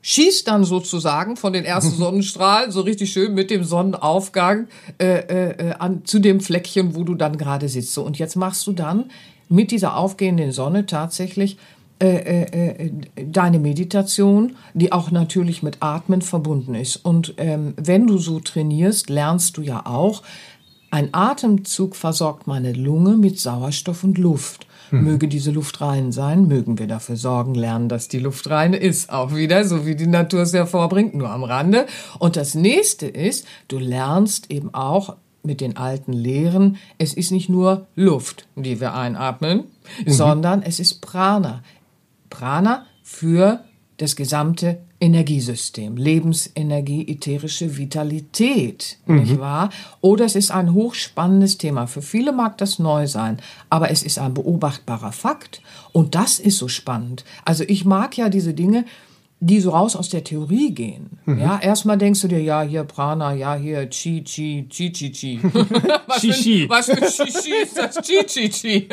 [SPEAKER 2] schießt dann sozusagen von den ersten Sonnenstrahlen so richtig schön mit dem Sonnenaufgang äh, äh, an, zu dem Fleckchen, wo du dann gerade sitzt. So, und jetzt machst du dann mit dieser aufgehenden Sonne tatsächlich äh, äh, äh, deine Meditation, die auch natürlich mit Atmen verbunden ist. Und ähm, wenn du so trainierst, lernst du ja auch, ein Atemzug versorgt meine Lunge mit Sauerstoff und Luft. Hm. Möge diese Luft rein sein, mögen wir dafür sorgen, lernen, dass die Luft rein ist. Auch wieder, so wie die Natur es hervorbringt, nur am Rande. Und das nächste ist, du lernst eben auch mit den alten Lehren, es ist nicht nur Luft, die wir einatmen, mhm. sondern es ist Prana. Prana für das gesamte Energiesystem, Lebensenergie, ätherische Vitalität, mhm. nicht wahr? Oder es ist ein hochspannendes Thema. Für viele mag das neu sein, aber es ist ein beobachtbarer Fakt. Und das ist so spannend. Also ich mag ja diese Dinge, die so raus aus der Theorie gehen. Mhm. Ja, erstmal denkst du dir, ja, hier Prana, ja, hier Chi, Chi, Chi, Chi, Chi. was, Chi, Chi. was für Chi, Chi ist das? Chi, Chi, Chi.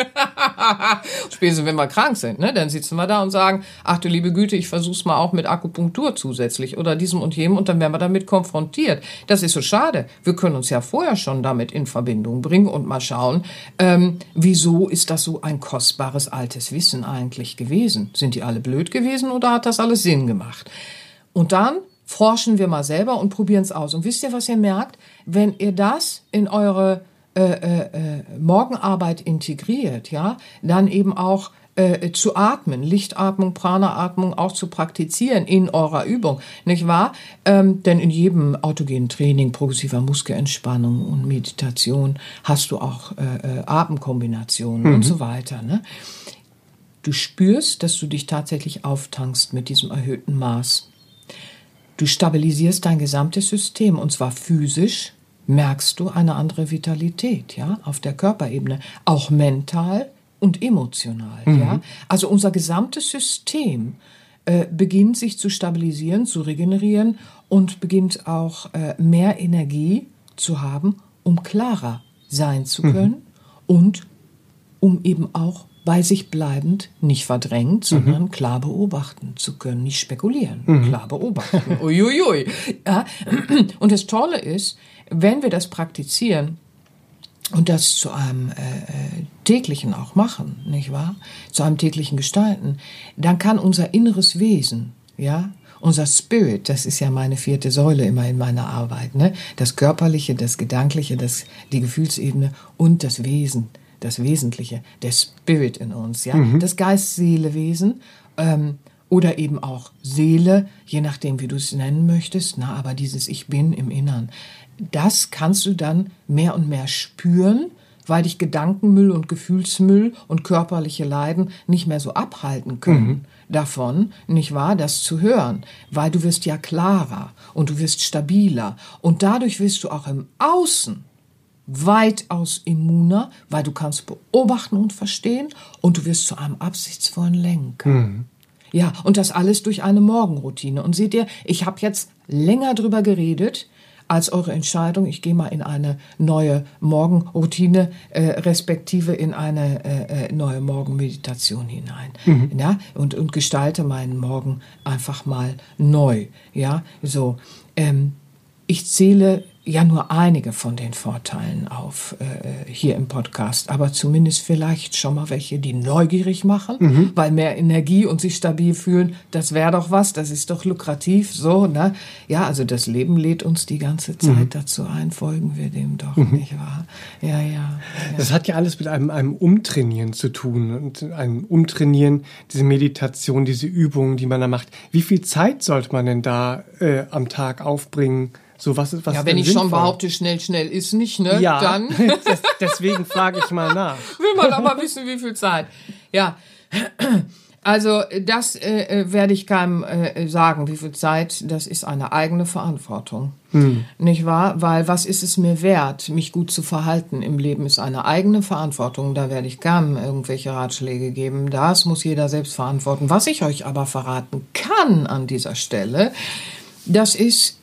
[SPEAKER 2] Spätestens, wenn wir krank sind, ne, dann sitzen wir da und sagen, ach du liebe Güte, ich versuch's mal auch mit Akupunktur zusätzlich oder diesem und jenem und dann werden wir damit konfrontiert. Das ist so schade. Wir können uns ja vorher schon damit in Verbindung bringen und mal schauen, ähm, wieso ist das so ein kostbares altes Wissen eigentlich gewesen? Sind die alle blöd gewesen oder hat das alles Sinn gemacht? Gemacht. Und dann forschen wir mal selber und probieren es aus. Und wisst ihr, was ihr merkt? Wenn ihr das in eure äh, äh, äh, Morgenarbeit integriert, ja, dann eben auch äh, zu atmen, Lichtatmung, Prana-Atmung auch zu praktizieren in eurer Übung, nicht wahr? Ähm, denn in jedem autogenen Training, progressiver Muskelentspannung und Meditation hast du auch äh, äh, Atemkombinationen mhm. und so weiter. Ne? Du spürst, dass du dich tatsächlich auftankst mit diesem erhöhten Maß. Du stabilisierst dein gesamtes System und zwar physisch merkst du eine andere Vitalität, ja, auf der Körperebene, auch mental und emotional, mhm. ja. Also unser gesamtes System äh, beginnt sich zu stabilisieren, zu regenerieren und beginnt auch äh, mehr Energie zu haben, um klarer sein zu mhm. können mhm. und um eben auch bei sich bleibend, nicht verdrängt, sondern mhm. klar beobachten zu können, nicht spekulieren, mhm. klar beobachten. Uiuiui. Ja. Und das Tolle ist, wenn wir das praktizieren und das zu einem äh, äh, täglichen auch machen, nicht wahr? Zu einem täglichen Gestalten, dann kann unser inneres Wesen, ja, unser Spirit, das ist ja meine vierte Säule immer in meiner Arbeit, ne? Das körperliche, das gedankliche, das die Gefühlsebene und das Wesen das Wesentliche, der Spirit in uns, ja, mhm. das Geist, Seele, Wesen ähm, oder eben auch Seele, je nachdem, wie du es nennen möchtest. Na, aber dieses Ich Bin im Innern, das kannst du dann mehr und mehr spüren, weil dich Gedankenmüll und Gefühlsmüll und körperliche Leiden nicht mehr so abhalten können. Mhm davon, nicht wahr, das zu hören, weil du wirst ja klarer und du wirst stabiler und dadurch wirst du auch im Außen weitaus immuner, weil du kannst beobachten und verstehen und du wirst zu einem absichtsvollen Lenker. Mhm. Ja, und das alles durch eine Morgenroutine. Und seht ihr, ich habe jetzt länger drüber geredet, als eure Entscheidung, ich gehe mal in eine neue Morgenroutine, äh, respektive in eine äh, äh, neue Morgenmeditation hinein. Mhm. Ja, und, und gestalte meinen Morgen einfach mal neu. Ja, so. Ähm, ich zähle ja nur einige von den Vorteilen auf äh, hier im Podcast, aber zumindest vielleicht schon mal welche, die neugierig machen, mhm. weil mehr Energie und sich stabil fühlen, das wäre doch was, das ist doch lukrativ, so, ne? Ja, also das Leben lädt uns die ganze Zeit mhm. dazu ein, folgen wir dem doch, mhm. nicht wahr? Ja, ja, ja.
[SPEAKER 1] Das hat ja alles mit einem, einem Umtrainieren zu tun und einem Umtrainieren, diese Meditation, diese Übungen, die man da macht. Wie viel Zeit sollte man denn da äh, am Tag aufbringen? So, was ist, was
[SPEAKER 2] ja, wenn ich sinnvoll? schon behaupte, schnell, schnell ist nicht, ne?
[SPEAKER 1] Ja, dann. deswegen frage ich mal nach.
[SPEAKER 2] Will man aber wissen, wie viel Zeit. Ja. Also das äh, äh, werde ich keinem äh, sagen, wie viel Zeit, das ist eine eigene Verantwortung. Hm. Nicht wahr? Weil was ist es mir wert, mich gut zu verhalten im Leben, ist eine eigene Verantwortung. Da werde ich keinem irgendwelche Ratschläge geben. Das muss jeder selbst verantworten. Was ich euch aber verraten kann an dieser Stelle, das ist,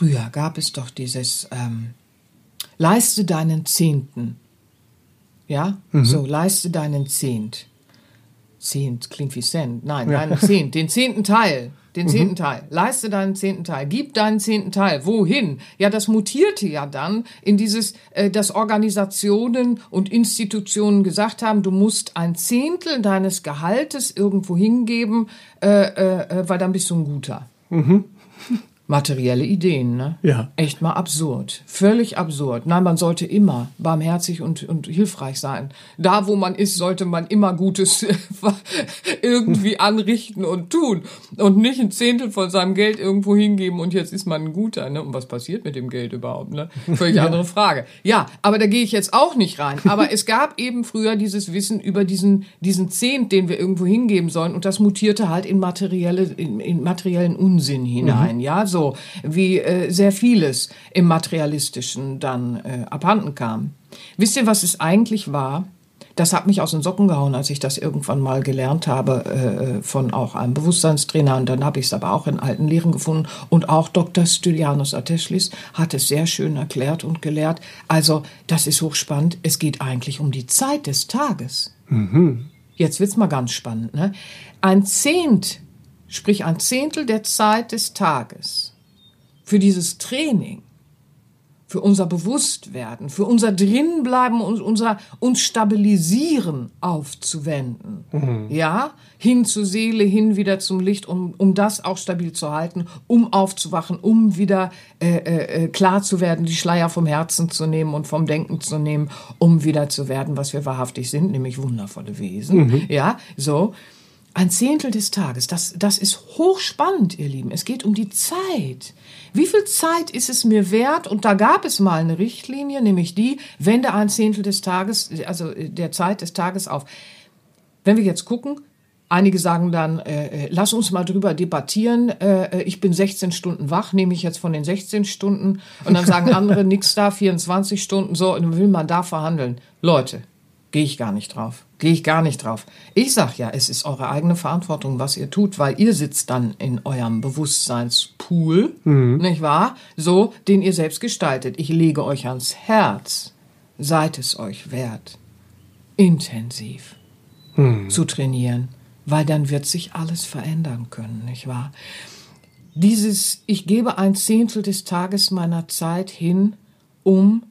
[SPEAKER 2] früher gab es doch dieses ähm, leiste deinen Zehnten. Ja, mhm. so leiste deinen Zehnt. Zehnt klingt wie Cent. Nein, ja. deinen Zehnt, den zehnten Teil. Den mhm. zehnten Teil. Leiste deinen zehnten Teil. Gib deinen zehnten Teil. Wohin? Ja, das mutierte ja dann in dieses, äh, dass Organisationen und Institutionen gesagt haben, du musst ein Zehntel deines Gehaltes irgendwo hingeben, äh, äh, äh weil dann bist du ein Guter. Mhm materielle Ideen, ne?
[SPEAKER 1] Ja.
[SPEAKER 2] Echt mal absurd. Völlig absurd. Nein, man sollte immer barmherzig und, und hilfreich sein. Da, wo man ist, sollte man immer Gutes irgendwie anrichten und tun. Und nicht ein Zehntel von seinem Geld irgendwo hingeben und jetzt ist man ein Guter, ne? Und was passiert mit dem Geld überhaupt, ne? Völlig ja. andere Frage. Ja, aber da gehe ich jetzt auch nicht rein. Aber es gab eben früher dieses Wissen über diesen, diesen Zehnt, den wir irgendwo hingeben sollen. Und das mutierte halt in materielle, in, in materiellen Unsinn hinein, mhm. ja? So so wie äh, sehr vieles im Materialistischen dann äh, abhanden kam. Wisst ihr, was es eigentlich war? Das hat mich aus den Socken gehauen, als ich das irgendwann mal gelernt habe äh, von auch einem Bewusstseinstrainer. Und dann habe ich es aber auch in alten Lehren gefunden. Und auch Dr. Stylianos Ateschlis hat es sehr schön erklärt und gelehrt. Also, das ist hochspannend. Es geht eigentlich um die Zeit des Tages. Mhm. Jetzt wird's mal ganz spannend. Ne? Ein Zehnt, sprich ein Zehntel der Zeit des Tages für dieses Training, für unser Bewusstwerden, für unser Drinbleiben und unser uns stabilisieren aufzuwenden. Mhm. Ja, hin zur Seele, hin wieder zum Licht, um, um das auch stabil zu halten, um aufzuwachen, um wieder äh, äh, klar zu werden, die Schleier vom Herzen zu nehmen und vom Denken zu nehmen, um wieder zu werden, was wir wahrhaftig sind, nämlich wundervolle Wesen. Mhm. Ja, so. Ein Zehntel des Tages, das, das ist hochspannend, ihr Lieben. Es geht um die Zeit. Wie viel Zeit ist es mir wert? Und da gab es mal eine Richtlinie, nämlich die, wende ein Zehntel des Tages, also der Zeit des Tages auf. Wenn wir jetzt gucken, Einige sagen dann, äh, äh lass uns mal drüber debattieren. Äh, äh ich bin 16 Stunden wach, nehme ich jetzt von den 16 Stunden. Und dann sagen andere, nix da, 24 Stunden. So, und dann will man da verhandeln. Leute, Gehe ich gar nicht drauf. Gehe ich gar nicht drauf. Ich sag ja, es ist eure eigene Verantwortung, was ihr tut, weil ihr sitzt dann in eurem Bewusstseinspool, mhm. nicht wahr? So, den ihr selbst gestaltet. Ich lege euch ans Herz. Seid es euch wert, intensiv mhm. zu trainieren, weil dann wird sich alles verändern können, nicht wahr? Dieses, ich gebe ein Zehntel des Tages meiner Zeit hin, um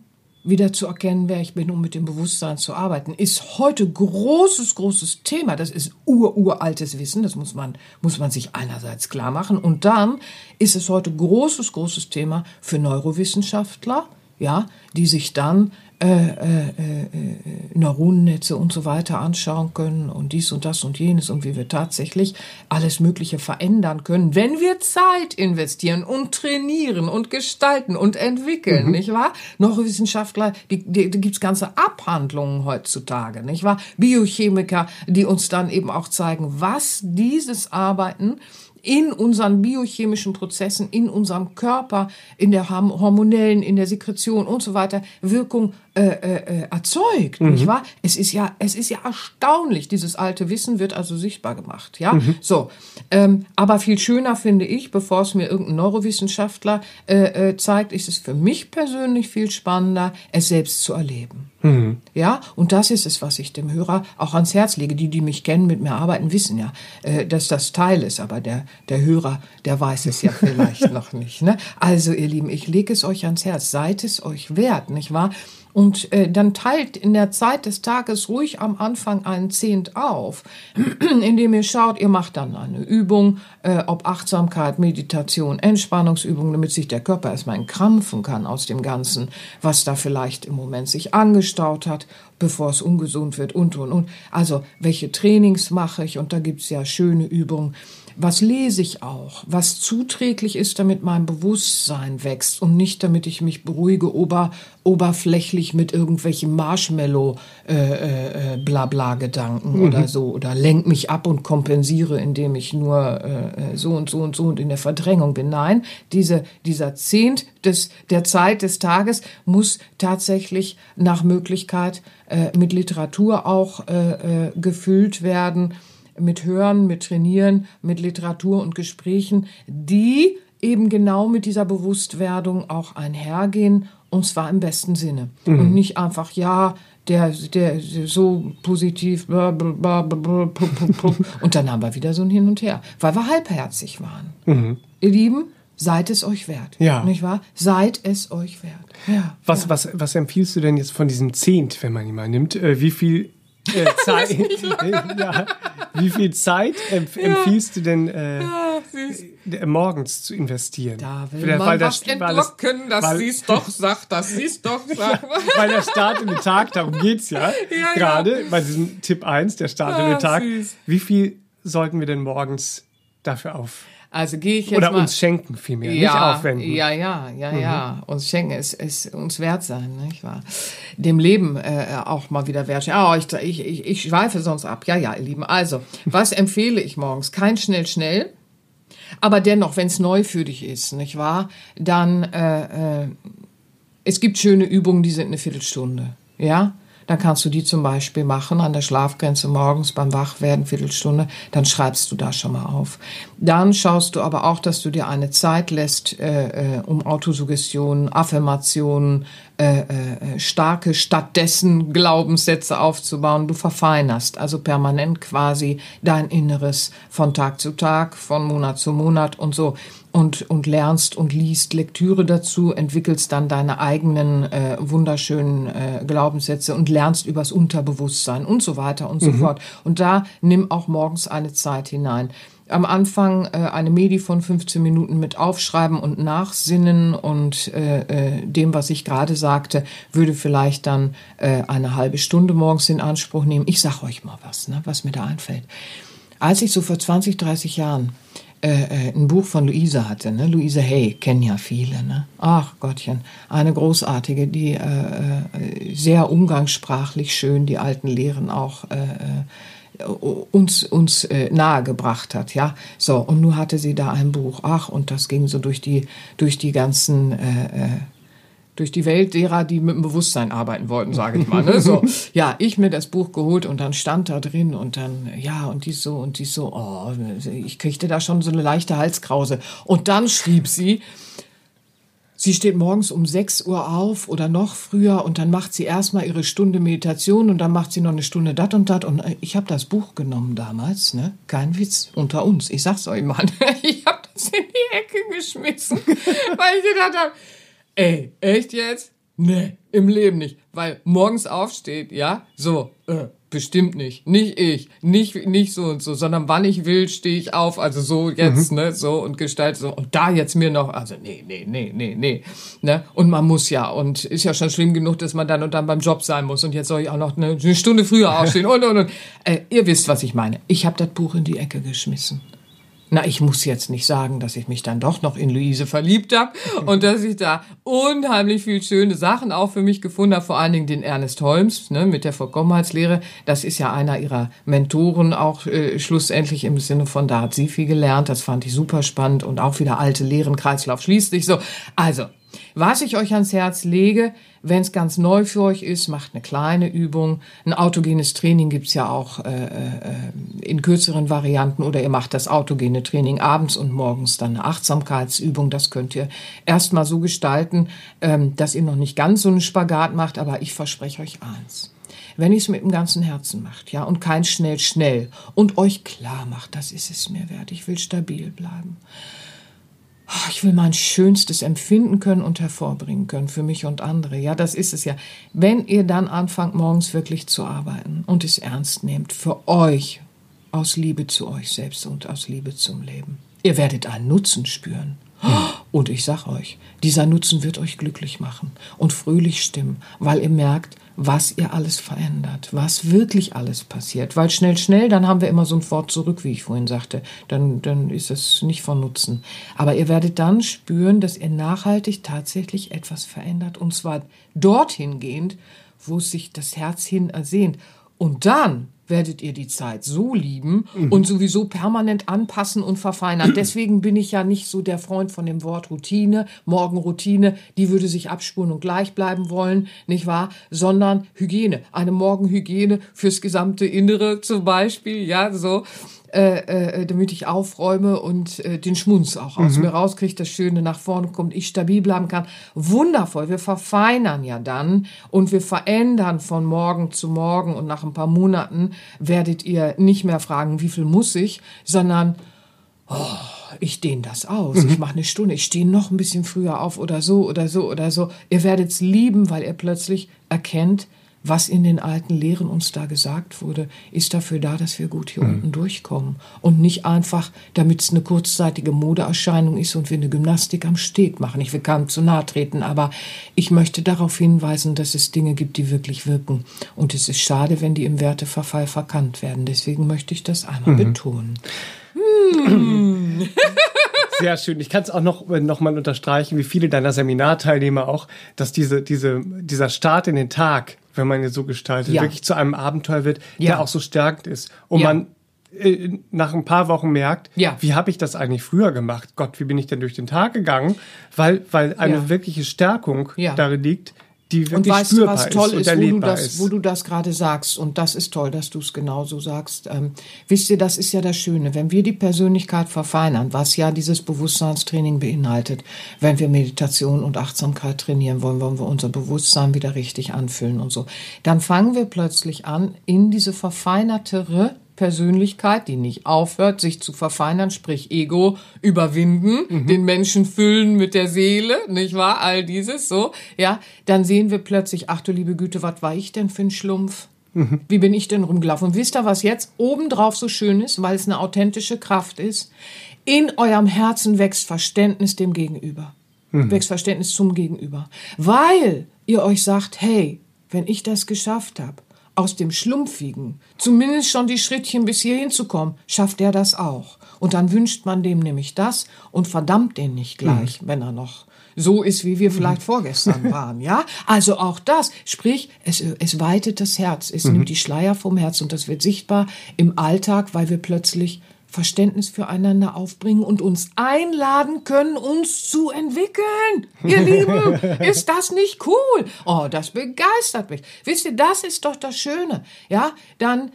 [SPEAKER 2] wieder zu erkennen, wer ich bin, um mit dem Bewusstsein zu arbeiten, ist heute großes, großes Thema. Das ist ururaltes Wissen. Das muss man, muss man sich einerseits klar machen. Und dann ist es heute großes, großes Thema für Neurowissenschaftler, ja, die sich dann äh, äh, äh, Neuronennetze und so weiter anschauen können und dies und das und jenes und wie wir tatsächlich alles Mögliche verändern können, wenn wir Zeit investieren und trainieren und gestalten und entwickeln, mhm. nicht wahr? Neurowissenschaftler, die, die, die gibt's ganze Abhandlungen heutzutage, nicht wahr? Biochemiker, die uns dann eben auch zeigen, was dieses Arbeiten in unseren biochemischen Prozessen, in unserem Körper, in der hormonellen, in der Sekretion und so weiter Wirkung äh, äh, erzeugt, mhm. nicht wahr? Es ist ja, es ist ja erstaunlich. Dieses alte Wissen wird also sichtbar gemacht, ja. Mhm. So, ähm, aber viel schöner finde ich, bevor es mir irgendein Neurowissenschaftler äh, äh, zeigt, ist es für mich persönlich viel spannender, es selbst zu erleben. Mhm. Ja, und das ist es, was ich dem Hörer auch ans Herz lege. Die, die mich kennen, mit mir arbeiten, wissen ja, äh, dass das Teil ist. Aber der, der Hörer, der weiß es ja vielleicht noch nicht. Ne? Also, ihr Lieben, ich lege es euch ans Herz. Seid es euch wert, nicht wahr? Und äh, dann teilt in der Zeit des Tages ruhig am Anfang einen Zehnt auf, indem ihr schaut, ihr macht dann eine Übung, äh, ob Achtsamkeit, Meditation, Entspannungsübung, damit sich der Körper erstmal entkrampfen kann aus dem Ganzen, was da vielleicht im Moment sich angestaut hat, bevor es ungesund wird und und und. Also welche Trainings mache ich? Und da gibt's ja schöne Übungen was lese ich auch, was zuträglich ist, damit mein Bewusstsein wächst und nicht damit ich mich beruhige ober, oberflächlich mit irgendwelchen Marshmallow äh, äh, äh mhm. oder so oder lenk mich ab und kompensiere, indem ich nur äh, äh, so und so und so und in der Verdrängung bin. Nein, diese, dieser Zehnt des, der Zeit des Tages muss tatsächlich nach Möglichkeit äh, mit Literatur auch gefüllt werden mit Hören, mit Trainieren, mit Literatur und Gesprächen, die eben genau mit dieser Bewusstwerdung auch einhergehen und zwar im besten Sinne. Mhm. Und nicht einfach, ja, der, der so positiv bla, bla, bla, und dann haben wir wieder so ein Hin und Her, weil wir halbherzig waren. Mhm. Ihr Lieben, seid es euch wert. Ja. Nicht wahr? Seid es euch wert. Ja.
[SPEAKER 1] Was,
[SPEAKER 2] ja.
[SPEAKER 1] was, was empfiehlst du denn jetzt von diesem Zehnt, wenn man ihn mal nimmt? Äh, wie viel äh, Zeit, ja, wie viel Zeit empf ja. empfiehlst du denn äh, ja, äh, morgens zu investieren?
[SPEAKER 2] Da will Vielleicht, man was das, entlocken, das weil, sieh's doch, sagt, das sieh's doch, sag.
[SPEAKER 1] weil der Start in den Tag, darum geht's ja, gerade bei diesem Tipp 1, der Start in den Tag. Süß. Wie viel sollten wir denn morgens dafür auf?
[SPEAKER 2] Also gehe ich jetzt
[SPEAKER 1] Oder
[SPEAKER 2] mal,
[SPEAKER 1] uns schenken vielmehr, ja, nicht aufwenden.
[SPEAKER 2] Ja, ja, ja, mhm. ja. Uns schenken ist, ist uns wert sein, nicht wahr? Dem Leben äh, auch mal wieder wert. Oh, ich, ich, ich, ich schweife sonst ab. Ja, ja, ihr Lieben. Also, was empfehle ich morgens? Kein schnell, schnell. Aber dennoch, wenn es neu für dich ist, nicht wahr? Dann, äh, äh, es gibt schöne Übungen, die sind eine Viertelstunde. Ja? Dann kannst du die zum Beispiel machen an der Schlafgrenze morgens beim Wachwerden, Viertelstunde, dann schreibst du da schon mal auf. Dann schaust du aber auch, dass du dir eine Zeit lässt, äh, äh um Autosuggestionen, Affirmationen, äh, äh, starke stattdessen Glaubenssätze aufzubauen. Du verfeinerst also permanent quasi dein Inneres von Tag zu Tag, von Monat zu Monat und so und, und lernst und liest Lektüre dazu, entwickelst dann deine eigenen äh, wunderschönen äh, Glaubenssätze und lernst übers Unterbewusstsein und so weiter und so mhm. fort. Und da nimm auch morgens eine Zeit hinein. Am Anfang äh, eine Medi von 15 Minuten mit Aufschreiben und Nachsinnen und äh, äh, dem, was ich gerade sagte, würde vielleicht dann äh, eine halbe Stunde morgens in Anspruch nehmen. Ich sag euch mal was, ne, was mir da einfällt. Als ich so vor 20, 30 Jahren äh, äh, ein Buch von Luise hatte. Ne? Luise Hay kennen ja viele. Ne? Ach Gottchen, eine großartige, die äh, äh, sehr umgangssprachlich schön die alten Lehren auch äh, äh, uns uns äh, nahegebracht hat, ja. So und nun hatte sie da ein Buch. Ach und das ging so durch die durch die ganzen äh, äh, durch die Welt derer, die mit dem Bewusstsein arbeiten wollten, sage ich mal. Ne? So, ja, ich mir das Buch geholt und dann stand da drin und dann, ja, und dies so und dies so, oh, ich kriegte da schon so eine leichte Halskrause. Und dann schrieb sie, Sie steht morgens um 6 Uhr auf oder noch früher und dann macht sie erstmal ihre Stunde Meditation und dann macht sie noch eine Stunde dat und dat. Und ich habe das Buch genommen damals, ne? Kein Witz, unter uns. Ich sag's euch mal. Ich habe das in die Ecke geschmissen, weil ich gedacht habe, Ey, echt jetzt? Nee, im Leben nicht. Weil morgens aufsteht, ja, so, äh, bestimmt nicht. Nicht ich, nicht, nicht so und so, sondern wann ich will, stehe ich auf. Also so jetzt, mhm. ne, so und gestalte so. Und da jetzt mir noch, also nee, nee, nee, nee, nee. Ne? Und man muss ja. Und ist ja schon schlimm genug, dass man dann und dann beim Job sein muss. Und jetzt soll ich auch noch eine, eine Stunde früher aufstehen und und und. Äh, ihr wisst, was ich meine. Ich habe das Buch in die Ecke geschmissen. Na, ich muss jetzt nicht sagen, dass ich mich dann doch noch in Luise verliebt habe und dass ich da unheimlich viel schöne Sachen auch für mich gefunden habe, vor allen Dingen den Ernest Holmes ne, mit der Vollkommenheitslehre. Das ist ja einer ihrer Mentoren auch äh, schlussendlich im Sinne von, da hat sie viel gelernt, das fand ich super spannend und auch wieder alte Lehren, Kreislauf schließt so. Also, was ich euch ans Herz lege, wenn es ganz neu für euch ist, macht eine kleine Übung. Ein autogenes Training gibt's ja auch äh, äh, in kürzeren Varianten oder ihr macht das autogene Training abends und morgens dann eine Achtsamkeitsübung. Das könnt ihr erstmal so gestalten, ähm, dass ihr noch nicht ganz so einen Spagat macht, aber ich verspreche euch eins. Wenn ihr es mit dem ganzen Herzen macht, ja, und kein schnell, schnell und euch klar macht, das ist es mir wert, ich will stabil bleiben ich will mein schönstes empfinden können und hervorbringen können für mich und andere. Ja, das ist es ja. Wenn ihr dann anfangt, morgens wirklich zu arbeiten und es ernst nehmt, für euch, aus Liebe zu euch selbst und aus Liebe zum Leben. Ihr werdet einen Nutzen spüren. Und ich sag euch, dieser Nutzen wird euch glücklich machen und fröhlich stimmen, weil ihr merkt, was ihr alles verändert, was wirklich alles passiert. Weil schnell, schnell, dann haben wir immer so ein Wort zurück, wie ich vorhin sagte. Dann, dann ist es nicht von Nutzen. Aber ihr werdet dann spüren, dass ihr nachhaltig tatsächlich etwas verändert. Und zwar dorthin gehend, wo sich das Herz hin ersehnt. Und dann werdet ihr die Zeit so lieben mhm. und sowieso permanent anpassen und verfeinern. Deswegen bin ich ja nicht so der Freund von dem Wort Routine, Morgenroutine, die würde sich abspulen und gleich bleiben wollen, nicht wahr? Sondern Hygiene, eine Morgenhygiene fürs gesamte Innere zum Beispiel, ja, so äh, äh, damit ich aufräume und äh, den Schmunz auch aus mhm. mir rauskriege, das Schöne nach vorne kommt, ich stabil bleiben kann. Wundervoll. Wir verfeinern ja dann und wir verändern von morgen zu morgen und nach ein paar Monaten werdet ihr nicht mehr fragen, wie viel muss ich, sondern oh, ich dehne das aus. Mhm. Ich mache eine Stunde, ich stehe noch ein bisschen früher auf oder so oder so oder so. Ihr werdet es lieben, weil ihr plötzlich erkennt, was in den alten Lehren uns da gesagt wurde, ist dafür da, dass wir gut hier mhm. unten durchkommen. Und nicht einfach, damit es eine kurzzeitige Modeerscheinung ist und wir eine Gymnastik am Steg machen. Ich will keinem zu nahe treten, aber ich möchte darauf hinweisen, dass es Dinge gibt, die wirklich wirken. Und es ist schade, wenn die im Werteverfall verkannt werden. Deswegen möchte ich das einmal mhm. betonen. Hm.
[SPEAKER 1] Sehr schön. Ich kann es auch noch, äh, noch mal unterstreichen, wie viele deiner Seminarteilnehmer auch, dass diese, diese, dieser Start in den Tag, wenn man ihn so gestaltet, ja. wirklich zu einem Abenteuer wird, ja. der auch so stärkend ist. Und ja. man äh, nach ein paar Wochen merkt, ja. wie habe ich das eigentlich früher gemacht? Gott, wie bin ich denn durch den Tag gegangen? Weil, weil eine wirkliche Stärkung darin liegt, die wirklich
[SPEAKER 2] und weißt du, was toll ist, ist wo, du das, ist. wo du das gerade sagst, und das ist toll, dass du es genauso sagst. Ähm, wisst ihr, das ist ja das Schöne, wenn wir die Persönlichkeit verfeinern, was ja dieses Bewusstseinstraining beinhaltet, wenn wir Meditation und Achtsamkeit trainieren wollen, wollen wir unser Bewusstsein wieder richtig anfüllen und so, dann fangen wir plötzlich an, in diese verfeinertere Persönlichkeit, die nicht aufhört, sich zu verfeinern, sprich Ego überwinden, mhm. den Menschen füllen mit der Seele, nicht wahr? All dieses so, ja, dann sehen wir plötzlich, ach du liebe Güte, was war ich denn für ein Schlumpf? Mhm. Wie bin ich denn rumgelaufen? Und wisst ihr, was jetzt obendrauf so schön ist, weil es eine authentische Kraft ist? In eurem Herzen wächst Verständnis dem Gegenüber. Mhm. Wächst Verständnis zum Gegenüber. Weil ihr euch sagt, hey, wenn ich das geschafft habe, aus dem Schlumpfigen, zumindest schon die Schrittchen bis hierhin zu kommen, schafft er das auch. Und dann wünscht man dem nämlich das und verdammt den nicht gleich, mhm. wenn er noch so ist, wie wir vielleicht mhm. vorgestern waren, ja? Also auch das, sprich, es, es weitet das Herz, es mhm. nimmt die Schleier vom Herz und das wird sichtbar im Alltag, weil wir plötzlich Verständnis füreinander aufbringen und uns einladen können, uns zu entwickeln. Ihr Lieben, ist das nicht cool? Oh, das begeistert mich. Wisst ihr, das ist doch das Schöne. Ja, dann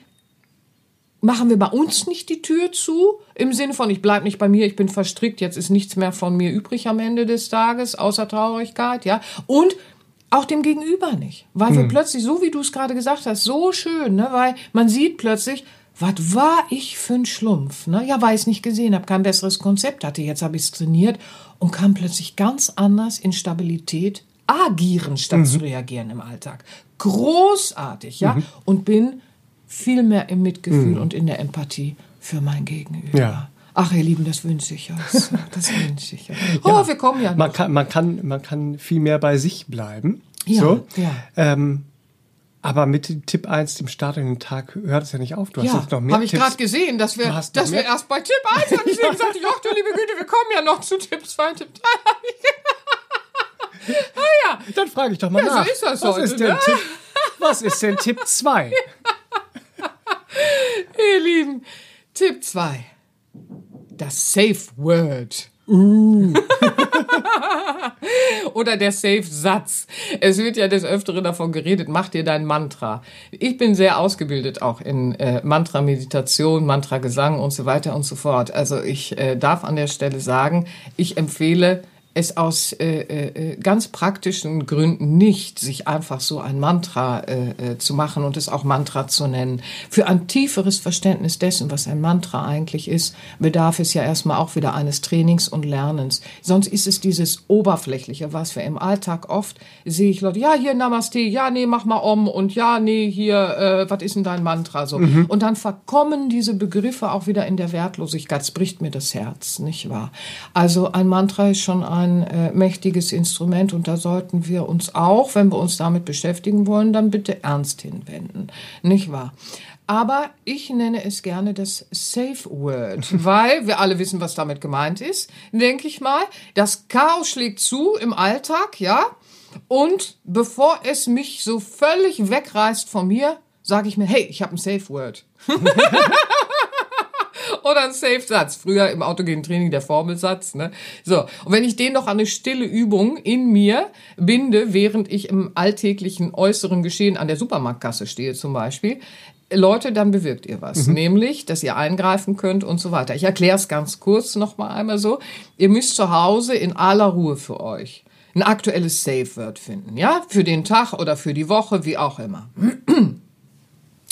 [SPEAKER 2] machen wir bei uns nicht die Tür zu, im Sinne von, ich bleibe nicht bei mir, ich bin verstrickt, jetzt ist nichts mehr von mir übrig am Ende des Tages, außer Traurigkeit, ja. Und auch dem Gegenüber nicht. Weil hm. wir plötzlich, so wie du es gerade gesagt hast, so schön, ne, weil man sieht plötzlich, was war ich für ein Schlumpf? Ne? Ja, weil ich es nicht gesehen habe, kein besseres Konzept hatte. Jetzt habe ich es trainiert und kam plötzlich ganz anders in Stabilität agieren, statt mhm. zu reagieren im Alltag. Großartig, ja. Mhm. Und bin viel mehr im Mitgefühl mhm. und in der Empathie für mein Gegenüber. Ja. Ach, ihr Lieben, das wünsche ich euch. Das wünsche ich euch. Oh, ja, wir kommen ja noch.
[SPEAKER 1] Man kann, man, kann, man kann viel mehr bei sich bleiben.
[SPEAKER 2] Ja,
[SPEAKER 1] so.
[SPEAKER 2] ja.
[SPEAKER 1] Ähm, aber mit Tipp 1, dem Start in den Tag, hört es ja nicht auf.
[SPEAKER 2] Du hast ja, noch mehr Habe ich gerade gesehen, dass wir, dass wir erst bei Tipp 1 haben. Deswegen sagte ich, ach du liebe Güte, wir kommen ja noch zu Tipp 2, Tipp 3.
[SPEAKER 1] ah ja. Dann frage ich doch mal ja, nach. So ist das was, heute, ist denn ne? Tipp, was ist denn Tipp 2?
[SPEAKER 2] Ihr Lieben, Tipp 2. Das Safe Word. Uh. Oder der Safe-Satz. Es wird ja des Öfteren davon geredet, mach dir dein Mantra. Ich bin sehr ausgebildet auch in äh, Mantra-Meditation, Mantra-Gesang und so weiter und so fort. Also ich äh, darf an der Stelle sagen, ich empfehle es aus äh, äh, ganz praktischen Gründen nicht, sich einfach so ein Mantra äh, äh, zu machen und es auch Mantra zu nennen. Für ein tieferes Verständnis dessen, was ein Mantra eigentlich ist, bedarf es ja erstmal auch wieder eines Trainings und Lernens. Sonst ist es dieses Oberflächliche, was wir im Alltag oft sehe ich Leute, ja, hier Namaste, ja, nee, mach mal um und ja, nee, hier, äh, was ist denn dein Mantra so? Mhm. Und dann verkommen diese Begriffe auch wieder in der Wertlosigkeit. Es bricht mir das Herz, nicht wahr? Also ein Mantra ist schon ein ein äh, mächtiges Instrument und da sollten wir uns auch, wenn wir uns damit beschäftigen wollen, dann bitte ernst hinwenden. Nicht wahr? Aber ich nenne es gerne das Safe Word, weil wir alle wissen, was damit gemeint ist, denke ich mal. Das Chaos schlägt zu im Alltag, ja. Und bevor es mich so völlig wegreißt von mir, sage ich mir, hey, ich habe ein Safe Word. Oder ein Safe-Satz. Früher im autogenen Training der Formelsatz. Ne? So, und wenn ich den noch an eine stille Übung in mir binde, während ich im alltäglichen äußeren Geschehen an der Supermarktkasse stehe zum Beispiel, Leute, dann bewirkt ihr was. Mhm. Nämlich, dass ihr eingreifen könnt und so weiter. Ich erkläre es ganz kurz noch mal einmal so. Ihr müsst zu Hause in aller Ruhe für euch ein aktuelles Safe-Word finden. Ja, für den Tag oder für die Woche, wie auch immer.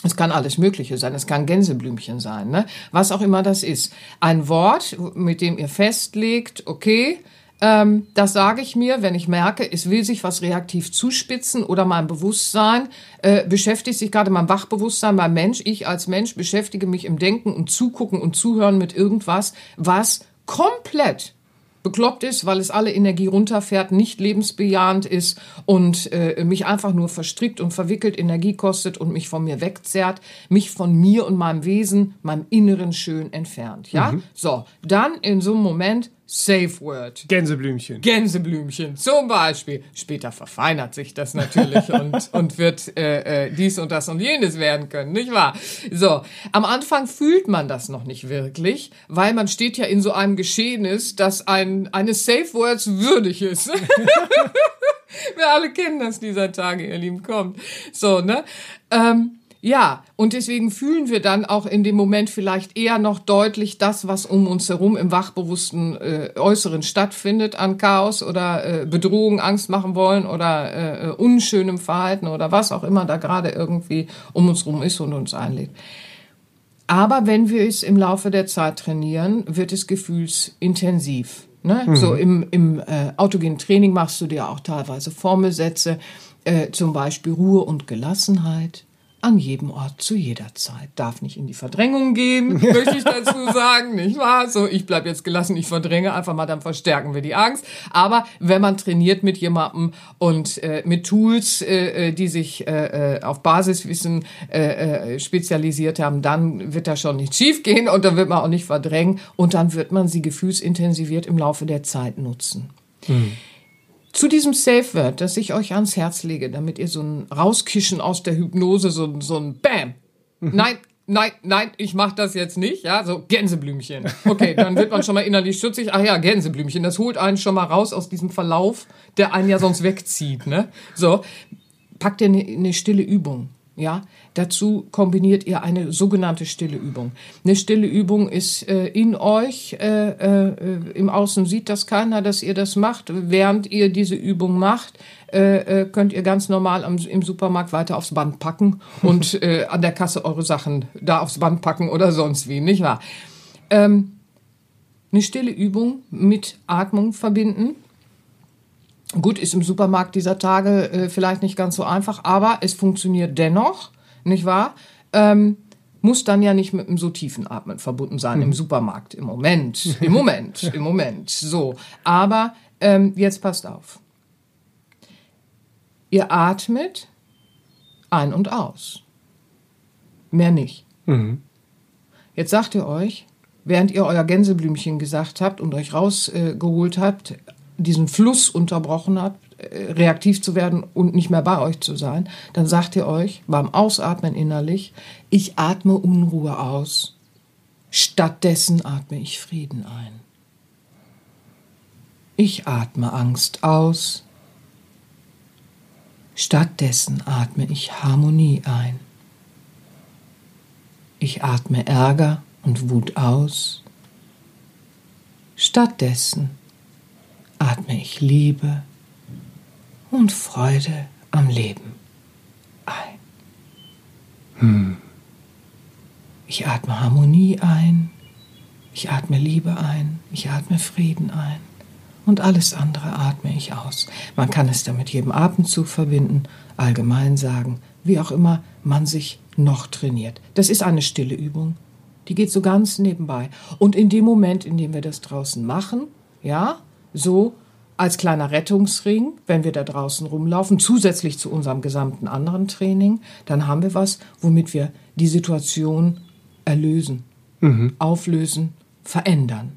[SPEAKER 2] Es kann alles Mögliche sein. Es kann Gänseblümchen sein, ne? Was auch immer das ist. Ein Wort, mit dem ihr festlegt, okay, ähm, das sage ich mir, wenn ich merke, es will sich was reaktiv zuspitzen oder mein Bewusstsein äh, beschäftigt sich gerade mein Wachbewusstsein, mein Mensch, ich als Mensch beschäftige mich im Denken und Zugucken und Zuhören mit irgendwas, was komplett bekloppt ist, weil es alle Energie runterfährt, nicht lebensbejahend ist und äh, mich einfach nur verstrickt und verwickelt Energie kostet und mich von mir wegzerrt, mich von mir und meinem Wesen, meinem Inneren schön entfernt. Ja, mhm. so dann in so einem Moment Safe Word.
[SPEAKER 1] Gänseblümchen.
[SPEAKER 2] Gänseblümchen, zum Beispiel. Später verfeinert sich das natürlich und, und wird äh, äh, dies und das und jenes werden können, nicht wahr? So, am Anfang fühlt man das noch nicht wirklich, weil man steht ja in so einem Geschehnis, das ein, eines Safe Words würdig ist. Wir alle kennen das dieser Tage, ihr Lieben, kommt. So, ne? Ähm, ja, und deswegen fühlen wir dann auch in dem Moment vielleicht eher noch deutlich das, was um uns herum im wachbewussten äh, Äußeren stattfindet an Chaos oder äh, Bedrohung, Angst machen wollen oder äh, äh unschönem Verhalten oder was auch immer da gerade irgendwie um uns herum ist und uns einlädt. Aber wenn wir es im Laufe der Zeit trainieren, wird es gefühlsintensiv. Ne? Mhm. So im, im äh, autogenen Training machst du dir auch teilweise Formelsätze, äh, zum Beispiel Ruhe und Gelassenheit, an jedem Ort zu jeder Zeit. Darf nicht in die Verdrängung gehen, möchte ich dazu sagen, nicht wahr? So, ich bleib jetzt gelassen, ich verdränge einfach mal, dann verstärken wir die Angst. Aber wenn man trainiert mit jemandem und äh, mit Tools, äh, äh die sich äh, äh, auf Basiswissen äh, äh, spezialisiert haben, dann wird da schon nicht schief gehen und dann wird man auch nicht verdrängen und dann wird man sie gefühlsintensiviert im Laufe der Zeit nutzen. Mhm. Zu diesem Safe Word, das ich euch ans Herz lege, damit ihr so ein Rauskischen aus der Hypnose, so, so ein Bam. Mhm. Nein, nein, nein, ich mach das jetzt nicht, ja, so Gänseblümchen. Okay, dann wird man schon mal innerlich schutzig. Ach ja, Gänseblümchen, das holt einen schon mal raus aus diesem Verlauf, der einen ja sonst wegzieht, ne? So, packt ihr eine ne stille Übung. Ja, dazu kombiniert ihr eine sogenannte stille Übung. Eine stille Übung ist äh, in euch, äh, äh, im Außen sieht das keiner, dass ihr das macht. Während ihr diese Übung macht, äh, äh, könnt ihr ganz normal am, im Supermarkt weiter aufs Band packen und äh, an der Kasse eure Sachen da aufs Band packen oder sonst wie, nicht wahr? Ähm, eine stille Übung mit Atmung verbinden Gut, ist im Supermarkt dieser Tage äh, vielleicht nicht ganz so einfach, aber es funktioniert dennoch, nicht wahr? ähm, muss dann ja nicht mit einem so tiefen Atmen verbunden sein mhm. im Supermarkt. Im Moment, im Moment, im Moment. So. Aber ähm, jetzt passt auf. Ihr atmet ein und aus. Mehr nicht. Mhm. Jetzt sagt ihr euch, während ihr euer Gänseblümchen gesagt habt und euch rausgeholt äh, habt, diesen Fluss unterbrochen habt, äh, reaktiv zu werden und nicht mehr bei euch zu sein, dann sagt ihr euch beim Ausatmen innerlich, ich atme Unruhe aus. Stattdessen atme ich Frieden ein. Ich atme Angst aus. Stattdessen atme ich Harmonie ein. Ich atme Ärger und Wut aus. Stattdessen atme ich Liebe und Freude am Leben ein. Hm. Ich atme Harmonie ein, ich atme Liebe ein, ich atme Frieden ein und alles andere atme ich aus. Man kann es dann mit jedem Atemzug verbinden, allgemein sagen, wie auch immer man sich noch trainiert. Das ist eine stille Übung. Die geht so ganz nebenbei. Und in dem Moment, in dem wir das draußen machen, ja, so als kleiner Rettungsring, wenn wir da draußen rumlaufen, zusätzlich zu unserem gesamten anderen Training, dann haben wir was, womit wir die Situation erlösen, mhm. auflösen, verändern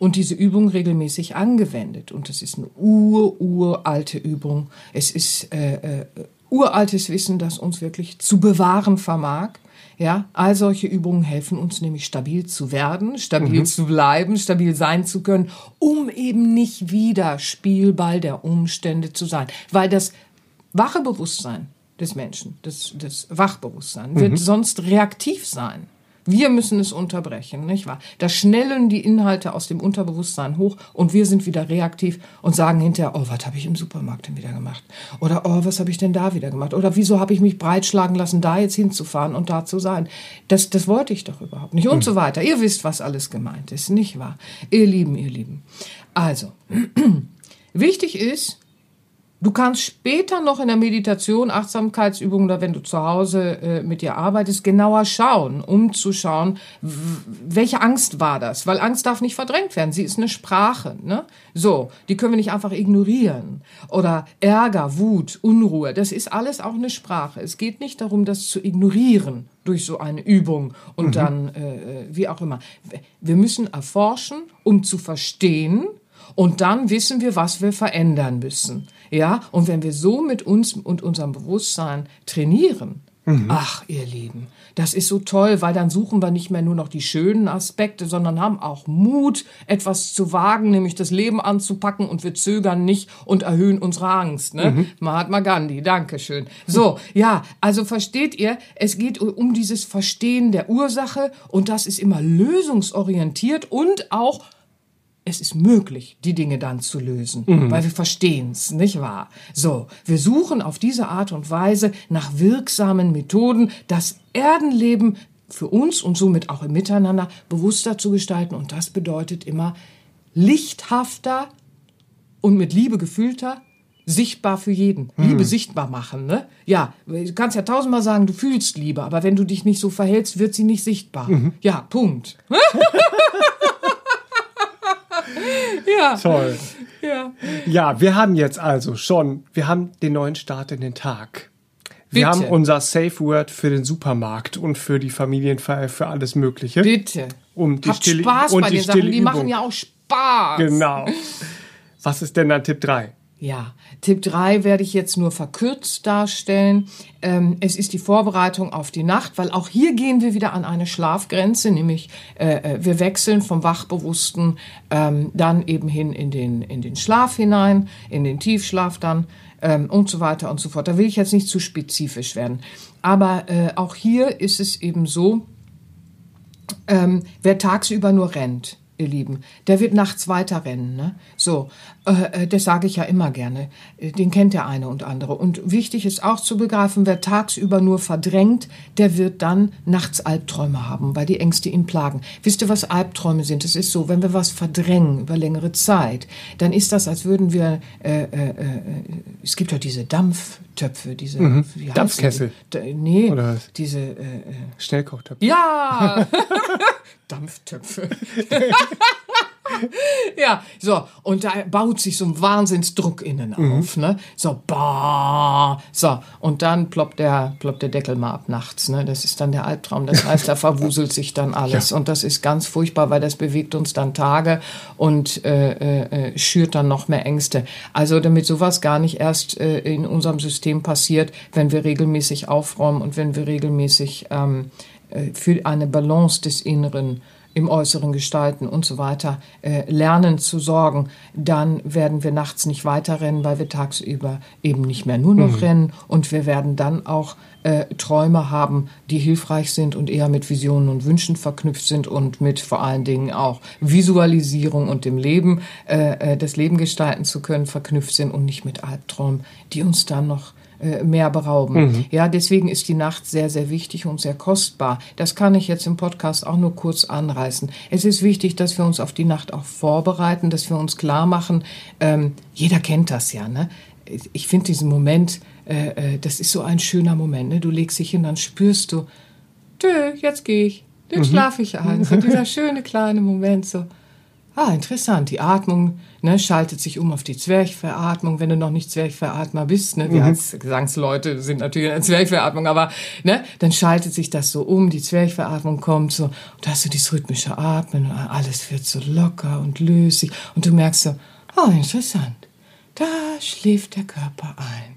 [SPEAKER 2] und diese Übung regelmäßig angewendet. Und das ist eine ur, uralte Übung. Es ist äh, äh, uraltes Wissen, das uns wirklich zu bewahren vermag. Ja, all solche Übungen helfen uns nämlich stabil zu werden, stabil mhm. zu bleiben, stabil sein zu können, um eben nicht wieder Spielball der Umstände zu sein. Weil das wache Bewusstsein des Menschen, das, das Wachbewusstsein, wird mhm. sonst reaktiv sein. Wir müssen es unterbrechen, nicht wahr? Da schnellen die Inhalte aus dem Unterbewusstsein hoch und wir sind wieder reaktiv und sagen hinterher, oh, was habe ich im Supermarkt denn wieder gemacht? Oder oh, was habe ich denn da wieder gemacht? Oder wieso habe ich mich breitschlagen lassen, da jetzt hinzufahren und da zu sein? Das, das wollte ich doch überhaupt nicht und mhm. so weiter. Ihr wisst, was alles gemeint ist, nicht wahr? Ihr Lieben, ihr Lieben. Also, wichtig ist, Du kannst später noch in der Meditation, Achtsamkeitsübung oder wenn du zu Hause äh, mit dir arbeitest, genauer schauen, um zu schauen, welche Angst war das? Weil Angst darf nicht verdrängt werden. Sie ist eine Sprache. Ne? So, die können wir nicht einfach ignorieren. Oder Ärger, Wut, Unruhe. Das ist alles auch eine Sprache. Es geht nicht darum, das zu ignorieren durch so eine Übung und mhm. dann äh, äh wie auch immer. Wir müssen erforschen, um zu verstehen, und dann wissen wir, was wir verändern müssen. Ja, und wenn wir so mit uns und unserem Bewusstsein trainieren, mhm. ach, ihr Lieben, das ist so toll, weil dann suchen wir nicht mehr nur noch die schönen Aspekte, sondern haben auch Mut, etwas zu wagen, nämlich das Leben anzupacken und wir zögern nicht und erhöhen unsere Angst. Ne? Mhm. Mahatma Gandhi, Dankeschön. So, ja, also versteht ihr, es geht um dieses Verstehen der Ursache und das ist immer lösungsorientiert und auch es ist möglich, die Dinge dann zu lösen, mhm. weil wir verstehen es, nicht wahr? So, wir suchen auf diese Art und Weise nach wirksamen Methoden, das Erdenleben für uns und somit auch im Miteinander bewusster zu gestalten. Und das bedeutet immer lichthafter und mit Liebe gefühlter, sichtbar für jeden. Mhm. Liebe sichtbar machen, ne? Ja, du kannst ja tausendmal sagen, du fühlst Liebe, aber wenn du dich nicht so verhältst, wird sie nicht sichtbar. Mhm. Ja, Punkt.
[SPEAKER 1] ja. Toll. Ja. ja, wir haben jetzt also schon, wir haben den neuen Start in den Tag. Wir Bitte. haben unser Safe Word für den Supermarkt und für die Familienfeier, für alles Mögliche.
[SPEAKER 2] Bitte.
[SPEAKER 1] Um die
[SPEAKER 2] Habt
[SPEAKER 1] stille,
[SPEAKER 2] Spaß
[SPEAKER 1] und
[SPEAKER 2] bei
[SPEAKER 1] die
[SPEAKER 2] den Sachen, die machen ja auch Spaß.
[SPEAKER 1] Genau. Was ist denn dann Tipp 3?
[SPEAKER 2] Ja, Tipp 3 werde ich jetzt nur verkürzt darstellen. Ähm, es ist die Vorbereitung auf die Nacht, weil auch hier gehen wir wieder an eine Schlafgrenze, nämlich äh, äh, wir wechseln vom Wachbewussten ähm, dann eben hin in den, in den Schlaf hinein, in den Tiefschlaf dann ähm, und so weiter und so fort. Da will ich jetzt nicht zu spezifisch werden. Aber äh, auch hier ist es eben so, ähm, wer tagsüber nur rennt, ihr Lieben, der wird nachts weiterrennen. Ne? So, das sage ich ja immer gerne. Äh, den kennt der eine und andere. Und wichtig ist auch zu begreifen, wer tagsüber nur verdrängt, der wird dann nachts Albträume haben, weil die Ängste ihn plagen. Wisst ihr, was Albträume sind? Es ist so, wenn wir was verdrängen über längere Zeit, dann ist das, als würden wir, äh, äh, äh es gibt ja diese Dampftöpfe, diese
[SPEAKER 1] mhm. Dampfkessel.
[SPEAKER 2] Die? Nee, Oder diese äh,
[SPEAKER 1] Schnellkochtöpfe.
[SPEAKER 2] Ja! Dampftöpfe. ja, so, und da baut sich so ein Wahnsinnsdruck innen mhm. auf, ne? So, bah, so, und dann ploppt der, ploppt der Deckel mal ab nachts, ne? Das ist dann der Albtraum, das heißt, da verwuselt sich dann alles ja. und das ist ganz furchtbar, weil das bewegt uns dann Tage und äh, äh, äh, schürt dann noch mehr Ängste. Also, damit sowas gar nicht erst äh, in unserem System passiert, wenn wir regelmäßig aufräumen und wenn wir regelmäßig ähm, äh, für eine Balance des Inneren im Äußeren gestalten und so weiter äh, lernen zu sorgen, dann werden wir nachts nicht weiterrennen, weil wir tagsüber eben nicht mehr nur noch mhm. rennen und wir werden dann auch äh, Träume haben, die hilfreich sind und eher mit Visionen und Wünschen verknüpft sind und mit vor allen Dingen auch Visualisierung und dem Leben, äh, äh das Leben gestalten zu können, verknüpft sind und nicht mit Albträumen, die uns dann noch äh, mehr berauben. Mhm. Ja, deswegen ist die Nacht sehr, sehr wichtig und sehr kostbar. Das kann ich jetzt im Podcast auch nur kurz anreißen. Es ist wichtig, dass wir uns auf die Nacht auch vorbereiten, dass wir uns klar machen, ähm, jeder kennt das ja, ne? Ich finde diesen Moment, äh, äh, das ist so ein schöner Moment, ne? Du legst dich hin, dann spürst du, tö, jetzt gehe ich, dann mhm. schlafe ich ein. So dieser schöne kleine Moment, so, Ah, interessant. Die Atmung ne, schaltet sich um auf die Zwerchveratmung, wenn du noch nicht Zwerchveratmer bist. Ne? Wir mhm. als Gesangsleute sind natürlich in der Zwerchveratmung, aber ne, dann schaltet sich das so um, die Zwerchveratmung kommt so, und da hast du dieses rhythmische Atmen, alles wird so locker und lösig und du merkst so, oh, interessant, da schläft der Körper ein.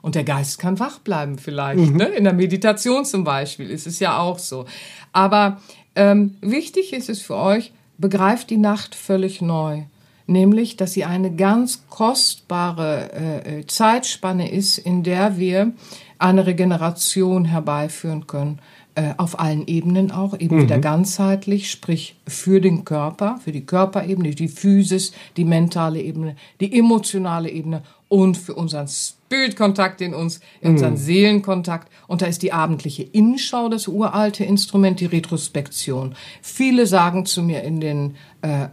[SPEAKER 2] Und der Geist kann wach bleiben vielleicht. Mhm. Ne? In der Meditation zum Beispiel ist es ja auch so. Aber ähm, wichtig ist es für euch, begreift die Nacht völlig neu, nämlich dass sie eine ganz kostbare äh, äh, Zeitspanne ist, in der wir eine Regeneration herbeiführen können, äh, auf allen Ebenen auch, eben mhm. wieder ganzheitlich, sprich für den Körper, für die Körperebene, die Physis, die mentale Ebene, die emotionale Ebene und für unseren Spiritkontakt in uns, in unseren mm. Seelenkontakt. Und da ist die abendliche Innenschau das uralte Instrument, die Retrospektion. Viele sagen zu mir in den äh, äh,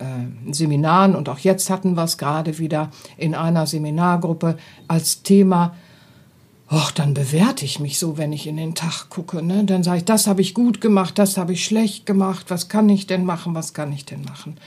[SPEAKER 2] Seminaren, und auch jetzt hatten wir es gerade wieder in einer Seminargruppe als Thema, Och, dann bewerte ich mich so, wenn ich in den Tag gucke. Ne? Dann sage ich, das habe ich gut gemacht, das habe ich schlecht gemacht, was kann ich denn machen, was kann ich denn machen?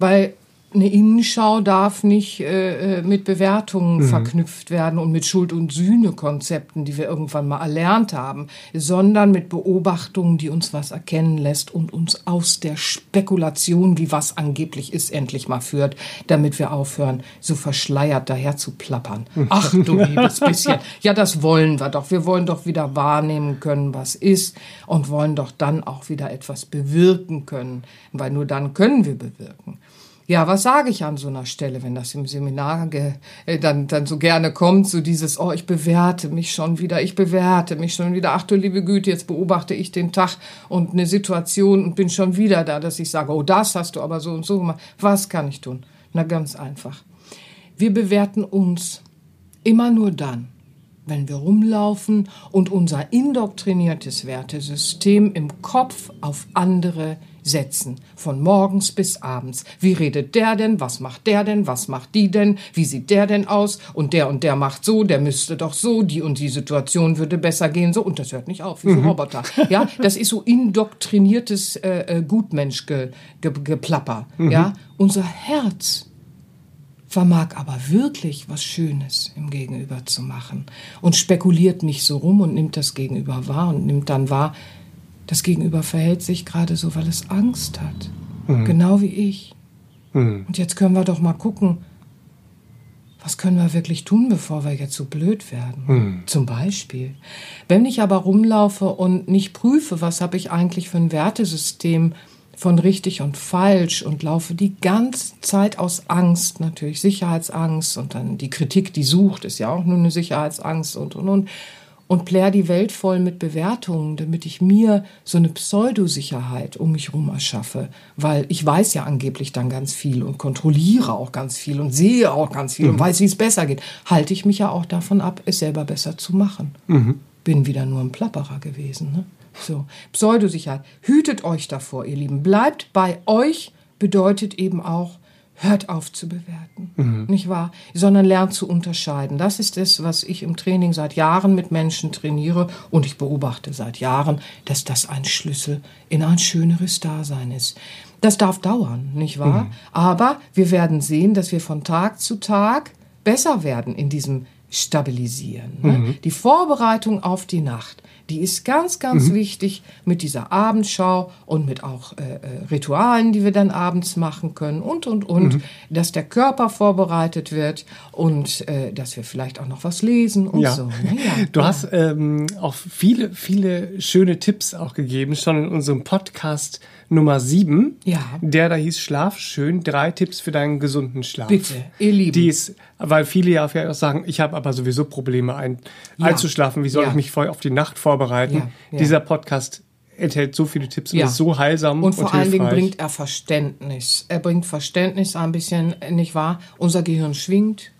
[SPEAKER 2] Weil eine Innenschau darf nicht äh, äh, mit Bewertungen mhm. verknüpft werden und mit Schuld- und Sühne-Konzepten, die wir irgendwann mal erlernt haben, sondern mit Beobachtungen, die uns was erkennen lässt und uns aus der Spekulation, wie was angeblich ist, endlich mal führt, damit wir aufhören, so verschleiert daher zu plappern. Ach du liebes bisschen. Ja, das wollen wir doch. Wir wollen doch wieder wahrnehmen können, was ist und wollen doch dann auch wieder etwas bewirken können, weil nur dann können wir bewirken. Ja, was sage ich an so einer Stelle, wenn das im Seminar äh, dann, dann so gerne kommt, so dieses, oh, ich bewerte mich schon wieder, ich bewerte mich schon wieder, ach du liebe Güte, jetzt beobachte ich den Tag und eine Situation und bin schon wieder da, dass ich sage, oh, das hast du aber so und so gemacht. Was kann ich tun? Na, ganz einfach. Wir bewerten uns immer nur dann, wenn wir rumlaufen und unser indoktriniertes Wertesystem im Kopf auf andere setzen. Von morgens bis abends. Wie redet der denn? Was macht der denn? Was macht die denn? Wie sieht der denn aus? Und der und der macht so, der müsste doch so, die und die Situation würde besser gehen, so. Und das hört nicht auf, wie so mhm. Roboter. Ja, das ist so indoktriniertes äh, äh Gutmensch-Geplapper. Ge, mhm. Ja, unser Herz vermag aber wirklich was Schönes im Gegenüber zu machen und spekuliert nicht so rum und nimmt das Gegenüber wahr und nimmt dann wahr, das Gegenüber verhält sich gerade so, weil es Angst hat. Mhm. Genau wie ich. Mhm. Und jetzt können wir doch mal gucken, was können wir wirklich tun, bevor wir jetzt so blöd werden? Mhm. Zum Beispiel. Wenn ich aber rumlaufe und nicht prüfe, was habe ich eigentlich für ein Wertesystem von richtig und falsch und laufe die ganze Zeit aus Angst, natürlich Sicherheitsangst und dann die Kritik, die sucht, ist ja auch nur eine Sicherheitsangst und und und und plär die Welt voll mit Bewertungen, damit ich mir so eine Pseudosicherheit um mich herum erschaffe. Weil ich weiß ja angeblich dann ganz viel und kontrolliere auch ganz viel und sehe auch ganz viel mhm. und weiß, wie es besser geht. Halte ich mich ja auch davon ab, es selber besser zu machen. Mhm. Bin wieder nur ein Plapperer gewesen. Ne? So, Pseudosicherheit. Hütet euch davor, ihr Lieben. Bleibt bei euch bedeutet eben auch, hört auf zu bewerten, mhm. nicht wahr? Sondern lernt zu unterscheiden. Das ist es, was ich im Training seit Jahren mit Menschen trainiere und ich beobachte seit Jahren, dass das ein Schlüssel in ein schöneres Dasein ist. Das darf dauern, nicht wahr? Mhm. Aber wir werden sehen, dass wir von Tag zu Tag besser werden in diesem Stabilisieren. Ne? Mhm. Die Vorbereitung auf die Nacht die ist ganz, ganz mhm. wichtig mit dieser Abendschau und mit auch äh, äh, Ritualen, die wir dann abends machen können und, und, und, mhm. dass der Körper vorbereitet wird und äh, dass wir vielleicht auch noch was lesen und ja. so. Ne?
[SPEAKER 1] Ja, du ja. hast ähm, auch viele, viele schöne Tipps auch gegeben, schon in unserem Podcast Nummer 7, ja. der da hieß Schlaf schön, drei Tipps für deinen gesunden Schlaf.
[SPEAKER 2] Bitte, ihr Lieben.
[SPEAKER 1] Die ist, weil viele ja auch sagen, ich habe aber sowieso Probleme ein, ja. einzuschlafen, wie soll ja. ich mich voll auf die Nacht vorbereiten? Dieser Podcast enthält so viele Tipps und ist so heilsam
[SPEAKER 2] und vor
[SPEAKER 1] und
[SPEAKER 2] allen Dingen bringt er Verständnis. Er bringt Verständnis ein bisschen, nicht wahr? Unser Gehirn schwingt,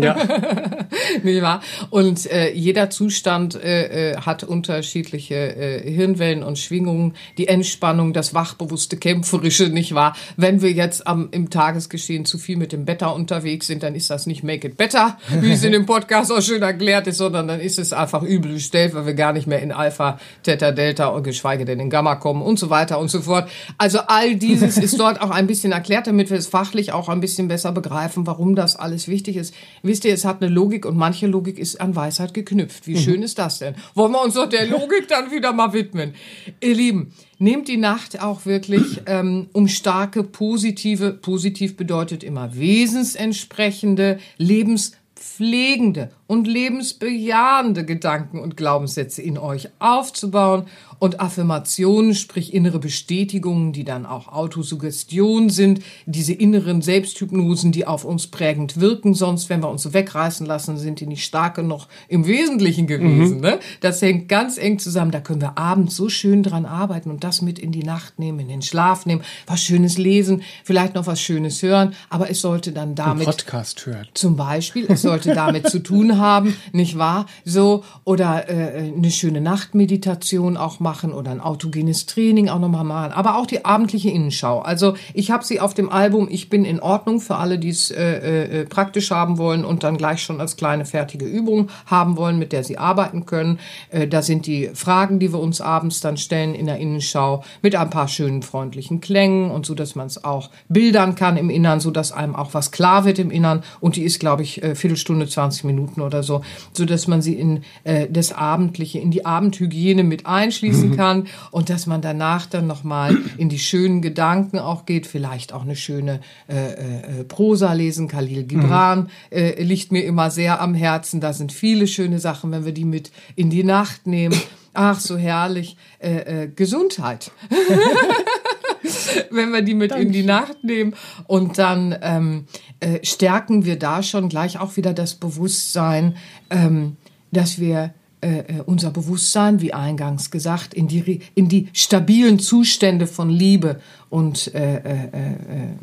[SPEAKER 2] ja. Nicht wahr? Und äh, jeder Zustand äh, äh, hat unterschiedliche äh, Hirnwellen und Schwingungen. Die Entspannung, das wachbewusste Kämpferische, nicht wahr? Wenn wir jetzt am, im Tagesgeschehen zu viel mit dem Better unterwegs sind, dann ist das nicht Make It Better, wie es in dem Podcast auch schön erklärt ist, sondern dann ist es einfach übel gestellt, weil wir gar nicht mehr in Alpha, Theta, Delta und geschweige denn in Gamma kommen und so weiter und so fort. Also all dieses ist dort auch ein bisschen erklärt, damit wir es fachlich auch ein bisschen besser begreifen, warum das alles wichtig wichtig ist. Wisst ihr, es hat eine Logik und manche Logik ist an Weisheit geknüpft. Wie mhm. schön ist das denn? Wollen wir uns doch der Logik dann wieder mal widmen? Ihr Lieben, nehmt die Nacht auch wirklich ähm, um starke positive, positiv bedeutet immer wesensentsprechende, lebenspflegende und lebensbejahende Gedanken und Glaubenssätze in euch aufzubauen und Affirmationen, sprich innere Bestätigungen, die dann auch Autosuggestion sind, diese inneren Selbsthypnosen, die auf uns prägend wirken. Sonst, wenn wir uns so wegreißen lassen, sind die nicht stark genug im Wesentlichen gewesen. Mhm. Ne? Das hängt ganz eng zusammen. Da können wir abends so schön dran arbeiten und das mit in die Nacht nehmen, in den Schlaf nehmen, was Schönes lesen, vielleicht noch was Schönes hören. Aber es sollte dann damit.
[SPEAKER 1] Ein Podcast hören.
[SPEAKER 2] Zum Beispiel, es sollte damit zu tun haben, nicht wahr? So, oder äh, eine schöne Nachtmeditation auch machen oder ein autogenes Training auch nochmal machen, aber auch die abendliche Innenschau. Also ich habe sie auf dem Album Ich bin in Ordnung für alle, die es äh, äh, praktisch haben wollen und dann gleich schon als kleine fertige Übung haben wollen, mit der sie arbeiten können. Äh, da sind die Fragen, die wir uns abends dann stellen in der Innenschau mit ein paar schönen freundlichen Klängen und so, dass man es auch bildern kann im Innern, so dass einem auch was klar wird im Innern und die ist, glaube ich, äh, Viertelstunde, 20 Minuten oder so, so dass man sie in äh, das Abendliche, in die Abendhygiene mit einschließen lesen kann und dass man danach dann nochmal in die schönen Gedanken auch geht, vielleicht auch eine schöne äh, äh, Prosa lesen. Khalil Gibran äh, liegt mir immer sehr am Herzen. Da sind viele schöne Sachen, wenn wir die mit in die Nacht nehmen. Ach, so herrlich. Äh, äh, Gesundheit. wenn wir die mit Danke. in die Nacht nehmen. Und dann ähm, äh, stärken wir da schon gleich auch wieder das Bewusstsein, ähm, dass wir äh, äh, unser Bewusstsein, wie eingangs gesagt, in die, in die stabilen Zustände von Liebe und äh, äh, äh,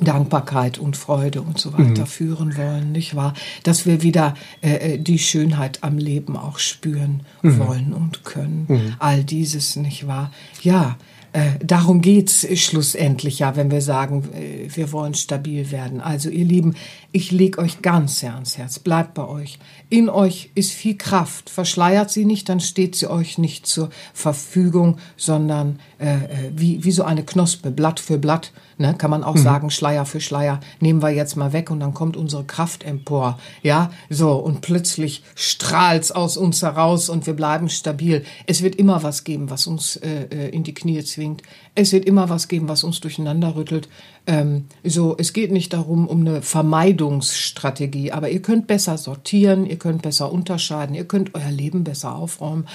[SPEAKER 2] Dankbarkeit und Freude und so weiter mhm. führen wollen, nicht wahr? Dass wir wieder äh, die Schönheit am Leben auch spüren mhm. wollen und können. Mhm. All dieses, nicht wahr? Ja, äh, darum geht's schlussendlich ja, wenn wir sagen, äh, wir wollen stabil werden. Also ihr Lieben, ich leg euch ganz sehr ans Herz, bleibt bei euch. In euch ist viel Kraft. Verschleiert sie nicht, dann steht sie euch nicht zur Verfügung, sondern äh, äh wie, wie so eine Knospe, Blatt für Blatt Ne, kann man auch mhm. sagen, Schleier für Schleier nehmen wir jetzt mal weg und dann kommt unsere Kraft empor. Ja, so und plötzlich strahlt's aus uns heraus und wir bleiben stabil. Es wird immer was geben, was uns äh, äh, in die Knie zwingt. Es wird immer was geben, was uns durcheinander rüttelt. Ähm, so, es geht nicht darum, um eine Vermeidungsstrategie, aber ihr könnt besser sortieren, ihr könnt besser unterscheiden, ihr könnt euer Leben besser aufräumen.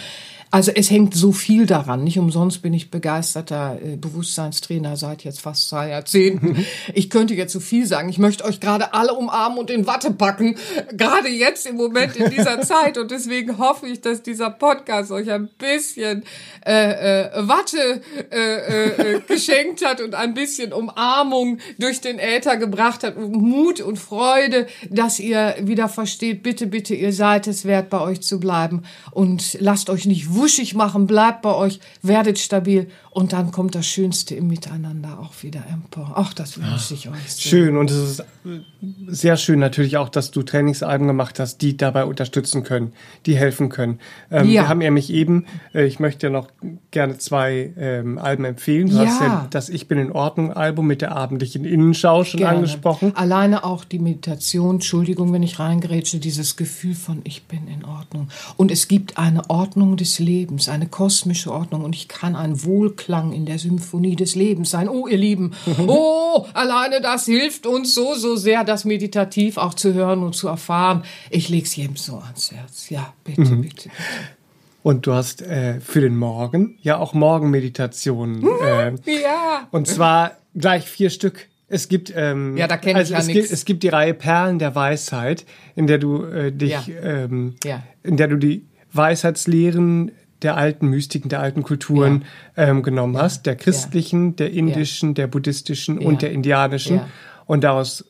[SPEAKER 2] Also es hängt so viel daran. Nicht umsonst bin ich begeisterter äh, Bewusstseinstrainer seit jetzt fast zwei Jahrzehnten. Ich könnte jetzt so viel sagen. Ich möchte euch gerade alle umarmen und in Watte packen. Gerade jetzt im Moment in dieser Zeit. Und deswegen hoffe ich, dass dieser Podcast euch ein bisschen äh, äh, Watte äh, äh, äh geschenkt hat und ein bisschen Umarmung durch den Äther gebracht hat. Mut und Freude, dass ihr wieder versteht, bitte, bitte, ihr seid es wert, bei euch zu bleiben. Und lasst euch nicht wuschig machen, bleibt bei euch, werdet stabil und dann kommt das Schönste im Miteinander auch wieder empor. Ach, das wünsche ich euch.
[SPEAKER 1] Sehr. Schön und es ist sehr schön natürlich auch, dass du Trainingsalben gemacht hast, die dabei unterstützen können, die helfen können. Ähm, ja. Wir haben ja mich eben, äh, ich möchte ja noch gerne zwei ähm, Alben empfehlen. Du ja. hast ja das Ich bin in Ordnung Album mit der abendlichen Innenschau schon gerne. angesprochen.
[SPEAKER 2] Alleine auch die Meditation, Entschuldigung, wenn ich reingerätsche, dieses Gefühl von Ich bin in Ordnung. Und es gibt eine Ordnung des Lebens, eine kosmische Ordnung und ich kann ein Wohlklang Klang in der Symphonie des Lebens sein. Oh, ihr Lieben, oh, alleine das hilft uns so, so sehr, das meditativ auch zu hören und zu erfahren. Ich lege es jedem so ans Herz. Ja, bitte, mhm. bitte, bitte.
[SPEAKER 1] Und du hast äh, für den Morgen ja auch Morgenmeditationen. Äh, ja. Und zwar gleich vier Stück. Es gibt, ähm,
[SPEAKER 2] ja, da kenne also ich ja
[SPEAKER 1] es, gibt, es gibt die Reihe Perlen der Weisheit, in der du äh, dich, ja. Ähm, ja. in der du die Weisheitslehren der alten Mystiken, der alten Kulturen ja. ähm, genommen ja. hast, der christlichen, der indischen, der buddhistischen und der indianischen. Und daraus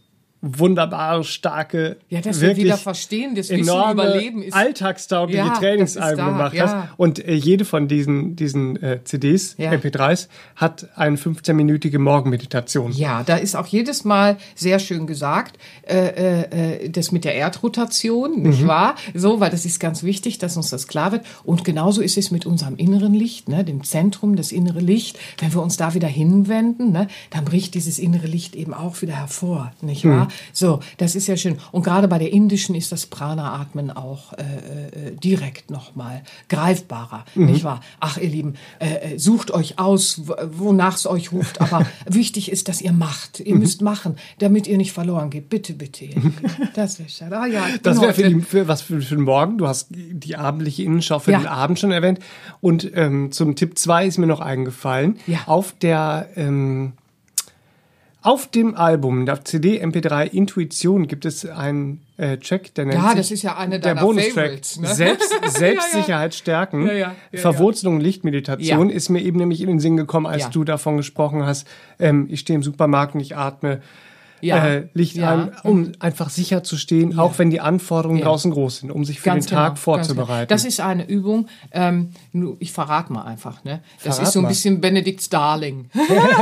[SPEAKER 1] wunderbare, starke,
[SPEAKER 2] ja, dass wirklich wir wieder verstehen, das
[SPEAKER 1] enorme, überleben ist alltagstaugliche ja, Trainingsalben gemacht ja. hast. Und äh, jede von diesen diesen äh, CDs, ja. MP3s, hat eine 15-minütige Morgenmeditation.
[SPEAKER 2] Ja, da ist auch jedes Mal sehr schön gesagt, äh, äh, das mit der Erdrotation, nicht mhm. wahr? So, weil das ist ganz wichtig, dass uns das klar wird. Und genauso ist es mit unserem inneren Licht, ne, dem Zentrum, das innere Licht. Wenn wir uns da wieder hinwenden, ne, dann bricht dieses innere Licht eben auch wieder hervor, nicht wahr? Mhm. So, das ist ja schön. Und gerade bei der indischen ist das Prana-Atmen auch äh, äh, direkt nochmal greifbarer, mhm. nicht wahr? Ach, ihr Lieben, äh, äh sucht euch aus, wonach es euch ruft. Aber wichtig ist, dass ihr macht. Ihr mhm. müsst machen, damit ihr nicht verloren geht. Bitte, bitte.
[SPEAKER 1] Das wäre schade. Ah, ja, das wäre für, für, was für, für den Morgen. Du hast die abendliche Innenschau für ja. den Abend schon erwähnt. Und ähm, zum Tipp 2 ist mir noch eingefallen. Ja. Auf der ähm, auf dem Album, der CD MP3 Intuition, gibt es einen äh, Track, der nennt
[SPEAKER 2] ja,
[SPEAKER 1] sich
[SPEAKER 2] das ist ja eine der Bonustrack.
[SPEAKER 1] Ne? Selbst, Selbstsicherheit stärken, ja, ja. Ja, Verwurzelung, Lichtmeditation ist mir eben nämlich in den Sinn gekommen, als du davon gesprochen hast. Ähm, ich stehe im Supermarkt und ich atme ja. äh, Licht ja. an, um einfach sicher zu stehen, ja. auch wenn die Anforderungen draußen groß sind, um sich für ganz den Tag genau, vorzubereiten.
[SPEAKER 2] Das ist eine Übung, ähm, ich verrate mal einfach, ne? Das Verrat ist so ein bisschen Benedikts Darling.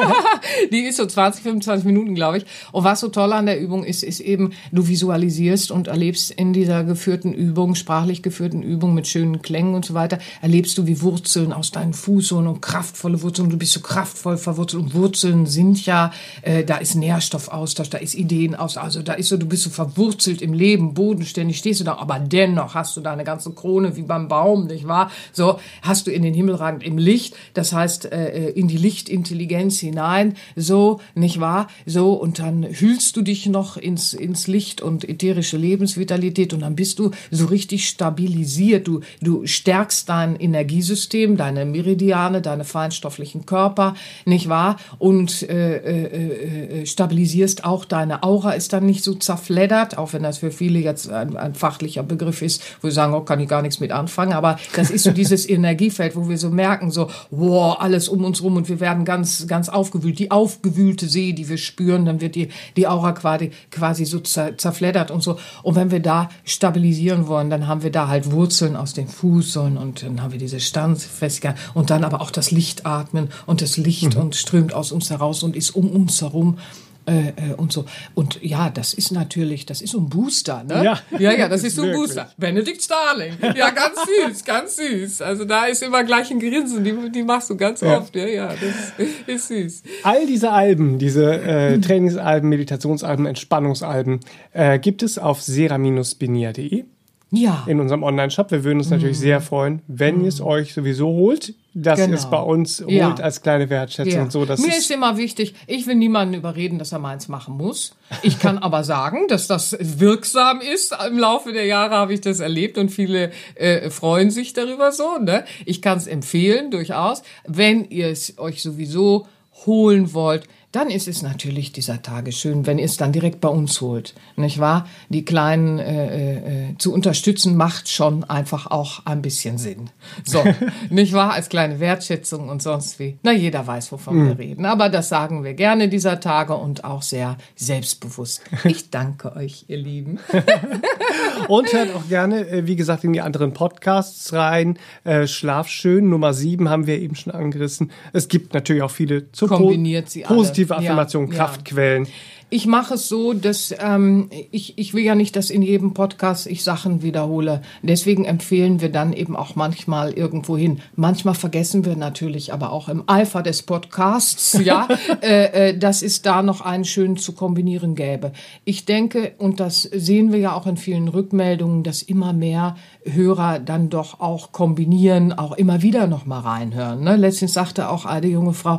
[SPEAKER 2] die ist so 20, 25 Minuten, glaube ich. Und was so toll an der Übung ist, ist eben, du visualisierst und erlebst in dieser geführten Übung, sprachlich geführten Übung mit schönen Klängen und so weiter, erlebst du, wie Wurzeln aus deinen Fußsohlen und kraftvolle Wurzeln, du bist so kraftvoll verwurzelt und Wurzeln sind ja, äh, da ist Nährstoffaustausch, da ist Ideen aus, also da ist so, du bist so verwurzelt im Leben, bodenständig stehst du da, aber dennoch hast du da eine ganze Krone wie beim Baum, nicht wahr? So hast du in den Himmel ragend im Licht, das heißt äh, in die Lichtintelligenz hinein, so, nicht wahr? So und dann hüllst du dich noch ins, ins Licht und ätherische Lebensvitalität und dann bist du so richtig stabilisiert, du, du stärkst dein Energiesystem, deine Meridiane, deine feinstofflichen Körper, nicht wahr? Und äh, äh, äh, äh stabilisierst auch auch deine Aura ist dann nicht so zerfleddert, auch wenn das für viele jetzt ein, ein fachlicher Begriff ist, wo sie sagen, oh, kann ich gar nichts mit anfangen. Aber das ist so dieses Energiefeld, wo wir so merken, so, wow, alles um uns rum und wir werden ganz, ganz aufgewühlt. Die aufgewühlte See, die wir spüren, dann wird die, die Aura quasi, quasi so zer, zerfleddert und so. Und wenn wir da stabilisieren wollen, dann haben wir da halt Wurzeln aus den Fußsohlen und dann haben wir diese Standfestigkeit und dann aber auch das Licht atmen und das Licht mhm. und strömt aus uns heraus und ist um uns herum äh, äh, und so. Und ja, das ist natürlich, das ist so ein Booster, ne? Ja, ja, ja das ist so ein Wirklich. Booster. Benedikt Starling. Ja, ganz süß, ganz süß. Also da ist immer gleich ein Grinsen, die, die machst du ganz ja. oft. Ja, ja, das ist süß.
[SPEAKER 1] All diese Alben, diese äh, Trainingsalben, Meditationsalben, Entspannungsalben, äh, gibt es auf sera-benia.de. Ja. In unserem Online-Shop. Wir würden uns natürlich mhm. sehr freuen, wenn mhm. ihr es euch sowieso holt dass genau. es bei uns holt ja. als kleine Wertschätzung. Ja. So,
[SPEAKER 2] dass Mir ist immer wichtig, ich will niemanden überreden, dass er meins machen muss. Ich kann aber sagen, dass das wirksam ist. Im Laufe der Jahre habe ich das erlebt und viele äh, freuen sich darüber so. Ne? Ich kann es empfehlen, durchaus. Wenn ihr es euch sowieso holen wollt, dann ist es natürlich dieser Tage schön, wenn ihr es dann direkt bei uns holt. Nicht wahr? Die Kleinen äh, äh, zu unterstützen macht schon einfach auch ein bisschen Sinn. So, nicht wahr? Als kleine Wertschätzung und sonst wie. Na, jeder weiß, wovon mhm. wir reden. Aber das sagen wir gerne dieser Tage und auch sehr selbstbewusst. Ich danke euch, ihr Lieben.
[SPEAKER 1] und hört auch gerne, äh, wie gesagt, in die anderen Podcasts rein. Äh, Schlaf schön, Nummer sieben haben wir eben schon angerissen. Es gibt natürlich auch viele
[SPEAKER 2] zu Kombiniert sie
[SPEAKER 1] positiv positive Affirmationen, ja, Kraftquellen.
[SPEAKER 2] Ich mache es so, dass ähm, ich, ich will ja nicht, dass in jedem Podcast ich Sachen wiederhole. Deswegen empfehlen wir dann eben auch manchmal irgendwo hin. Manchmal vergessen wir natürlich aber auch im Eifer des Podcasts, ja, äh, äh, dass es da noch einen schönen zu kombinieren gäbe. Ich denke, und das sehen wir ja auch in vielen Rückmeldungen, dass immer mehr Hörer dann doch auch kombinieren, auch immer wieder noch mal reinhören. Ne? Letztens sagte auch eine junge Frau,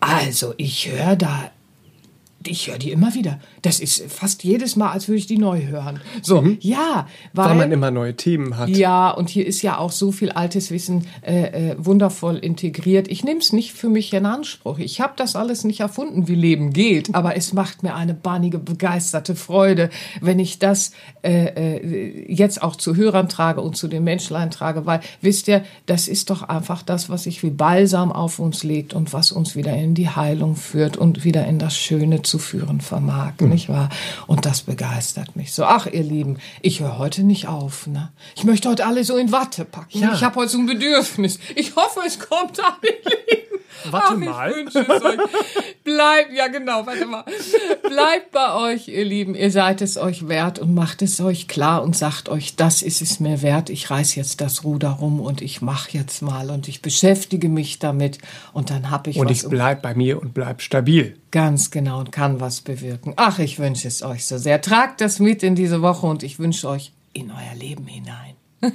[SPEAKER 2] also, ich höre da ich höre die immer wieder. Das ist fast jedes Mal, als würde ich die neu hören. So, mhm. ja,
[SPEAKER 1] weil, weil man immer neue Themen hat.
[SPEAKER 2] Ja, und hier ist ja auch so viel altes Wissen äh, äh, wundervoll integriert. Ich nehme es nicht für mich in Anspruch. Ich habe das alles nicht erfunden, wie Leben geht, aber es macht mir eine bahnige, begeisterte Freude, wenn ich das äh, äh, jetzt auch zu Hörern trage und zu den Menschlein trage, weil wisst ihr, das ist doch einfach das, was sich wie Balsam auf uns legt und was uns wieder in die Heilung führt und wieder in das Schöne zu führen vermag, mhm. nicht wahr? Und das begeistert mich so. Ach, ihr Lieben, ich höre heute nicht auf. Ne? Ich möchte heute alle so in Watte packen. Ja. Ich habe heute so ein Bedürfnis. Ich hoffe, es kommt an, ihr Lieben.
[SPEAKER 1] Warte Ach, mal.
[SPEAKER 2] Bleibt, ja genau, warte mal. Bleibt bei euch, ihr Lieben. Ihr seid es euch wert und macht es euch klar und sagt euch, das ist es mir wert. Ich reiß jetzt das Ruder rum und ich mache jetzt mal und ich beschäftige mich damit und dann habe ich
[SPEAKER 1] und was. Und ich bleib bei mir und bleib stabil.
[SPEAKER 2] Ganz genau und kann was bewirken. Ach, ich wünsche es euch so sehr. Tragt das mit in diese Woche und ich wünsche euch in euer Leben hinein.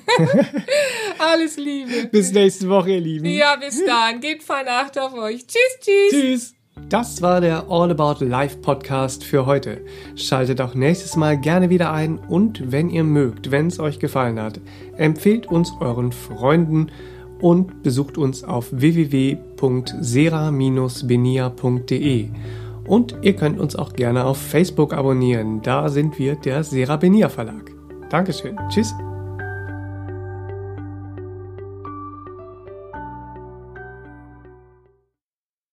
[SPEAKER 2] Alles Liebe.
[SPEAKER 1] Bis nächste Woche, ihr Lieben.
[SPEAKER 2] Ja, bis dann. Gebt fein Acht auf euch. Tschüss, tschüss. Tschüss.
[SPEAKER 1] Das war der All About Life Podcast für heute. Schaltet auch nächstes Mal gerne wieder ein und wenn ihr mögt, wenn es euch gefallen hat, empfehlt uns euren Freunden und besucht uns auf www.sera-benia.de. Und ihr könnt uns auch gerne auf Facebook abonnieren. Da sind wir der Sera Benia Verlag. Dankeschön. Tschüss.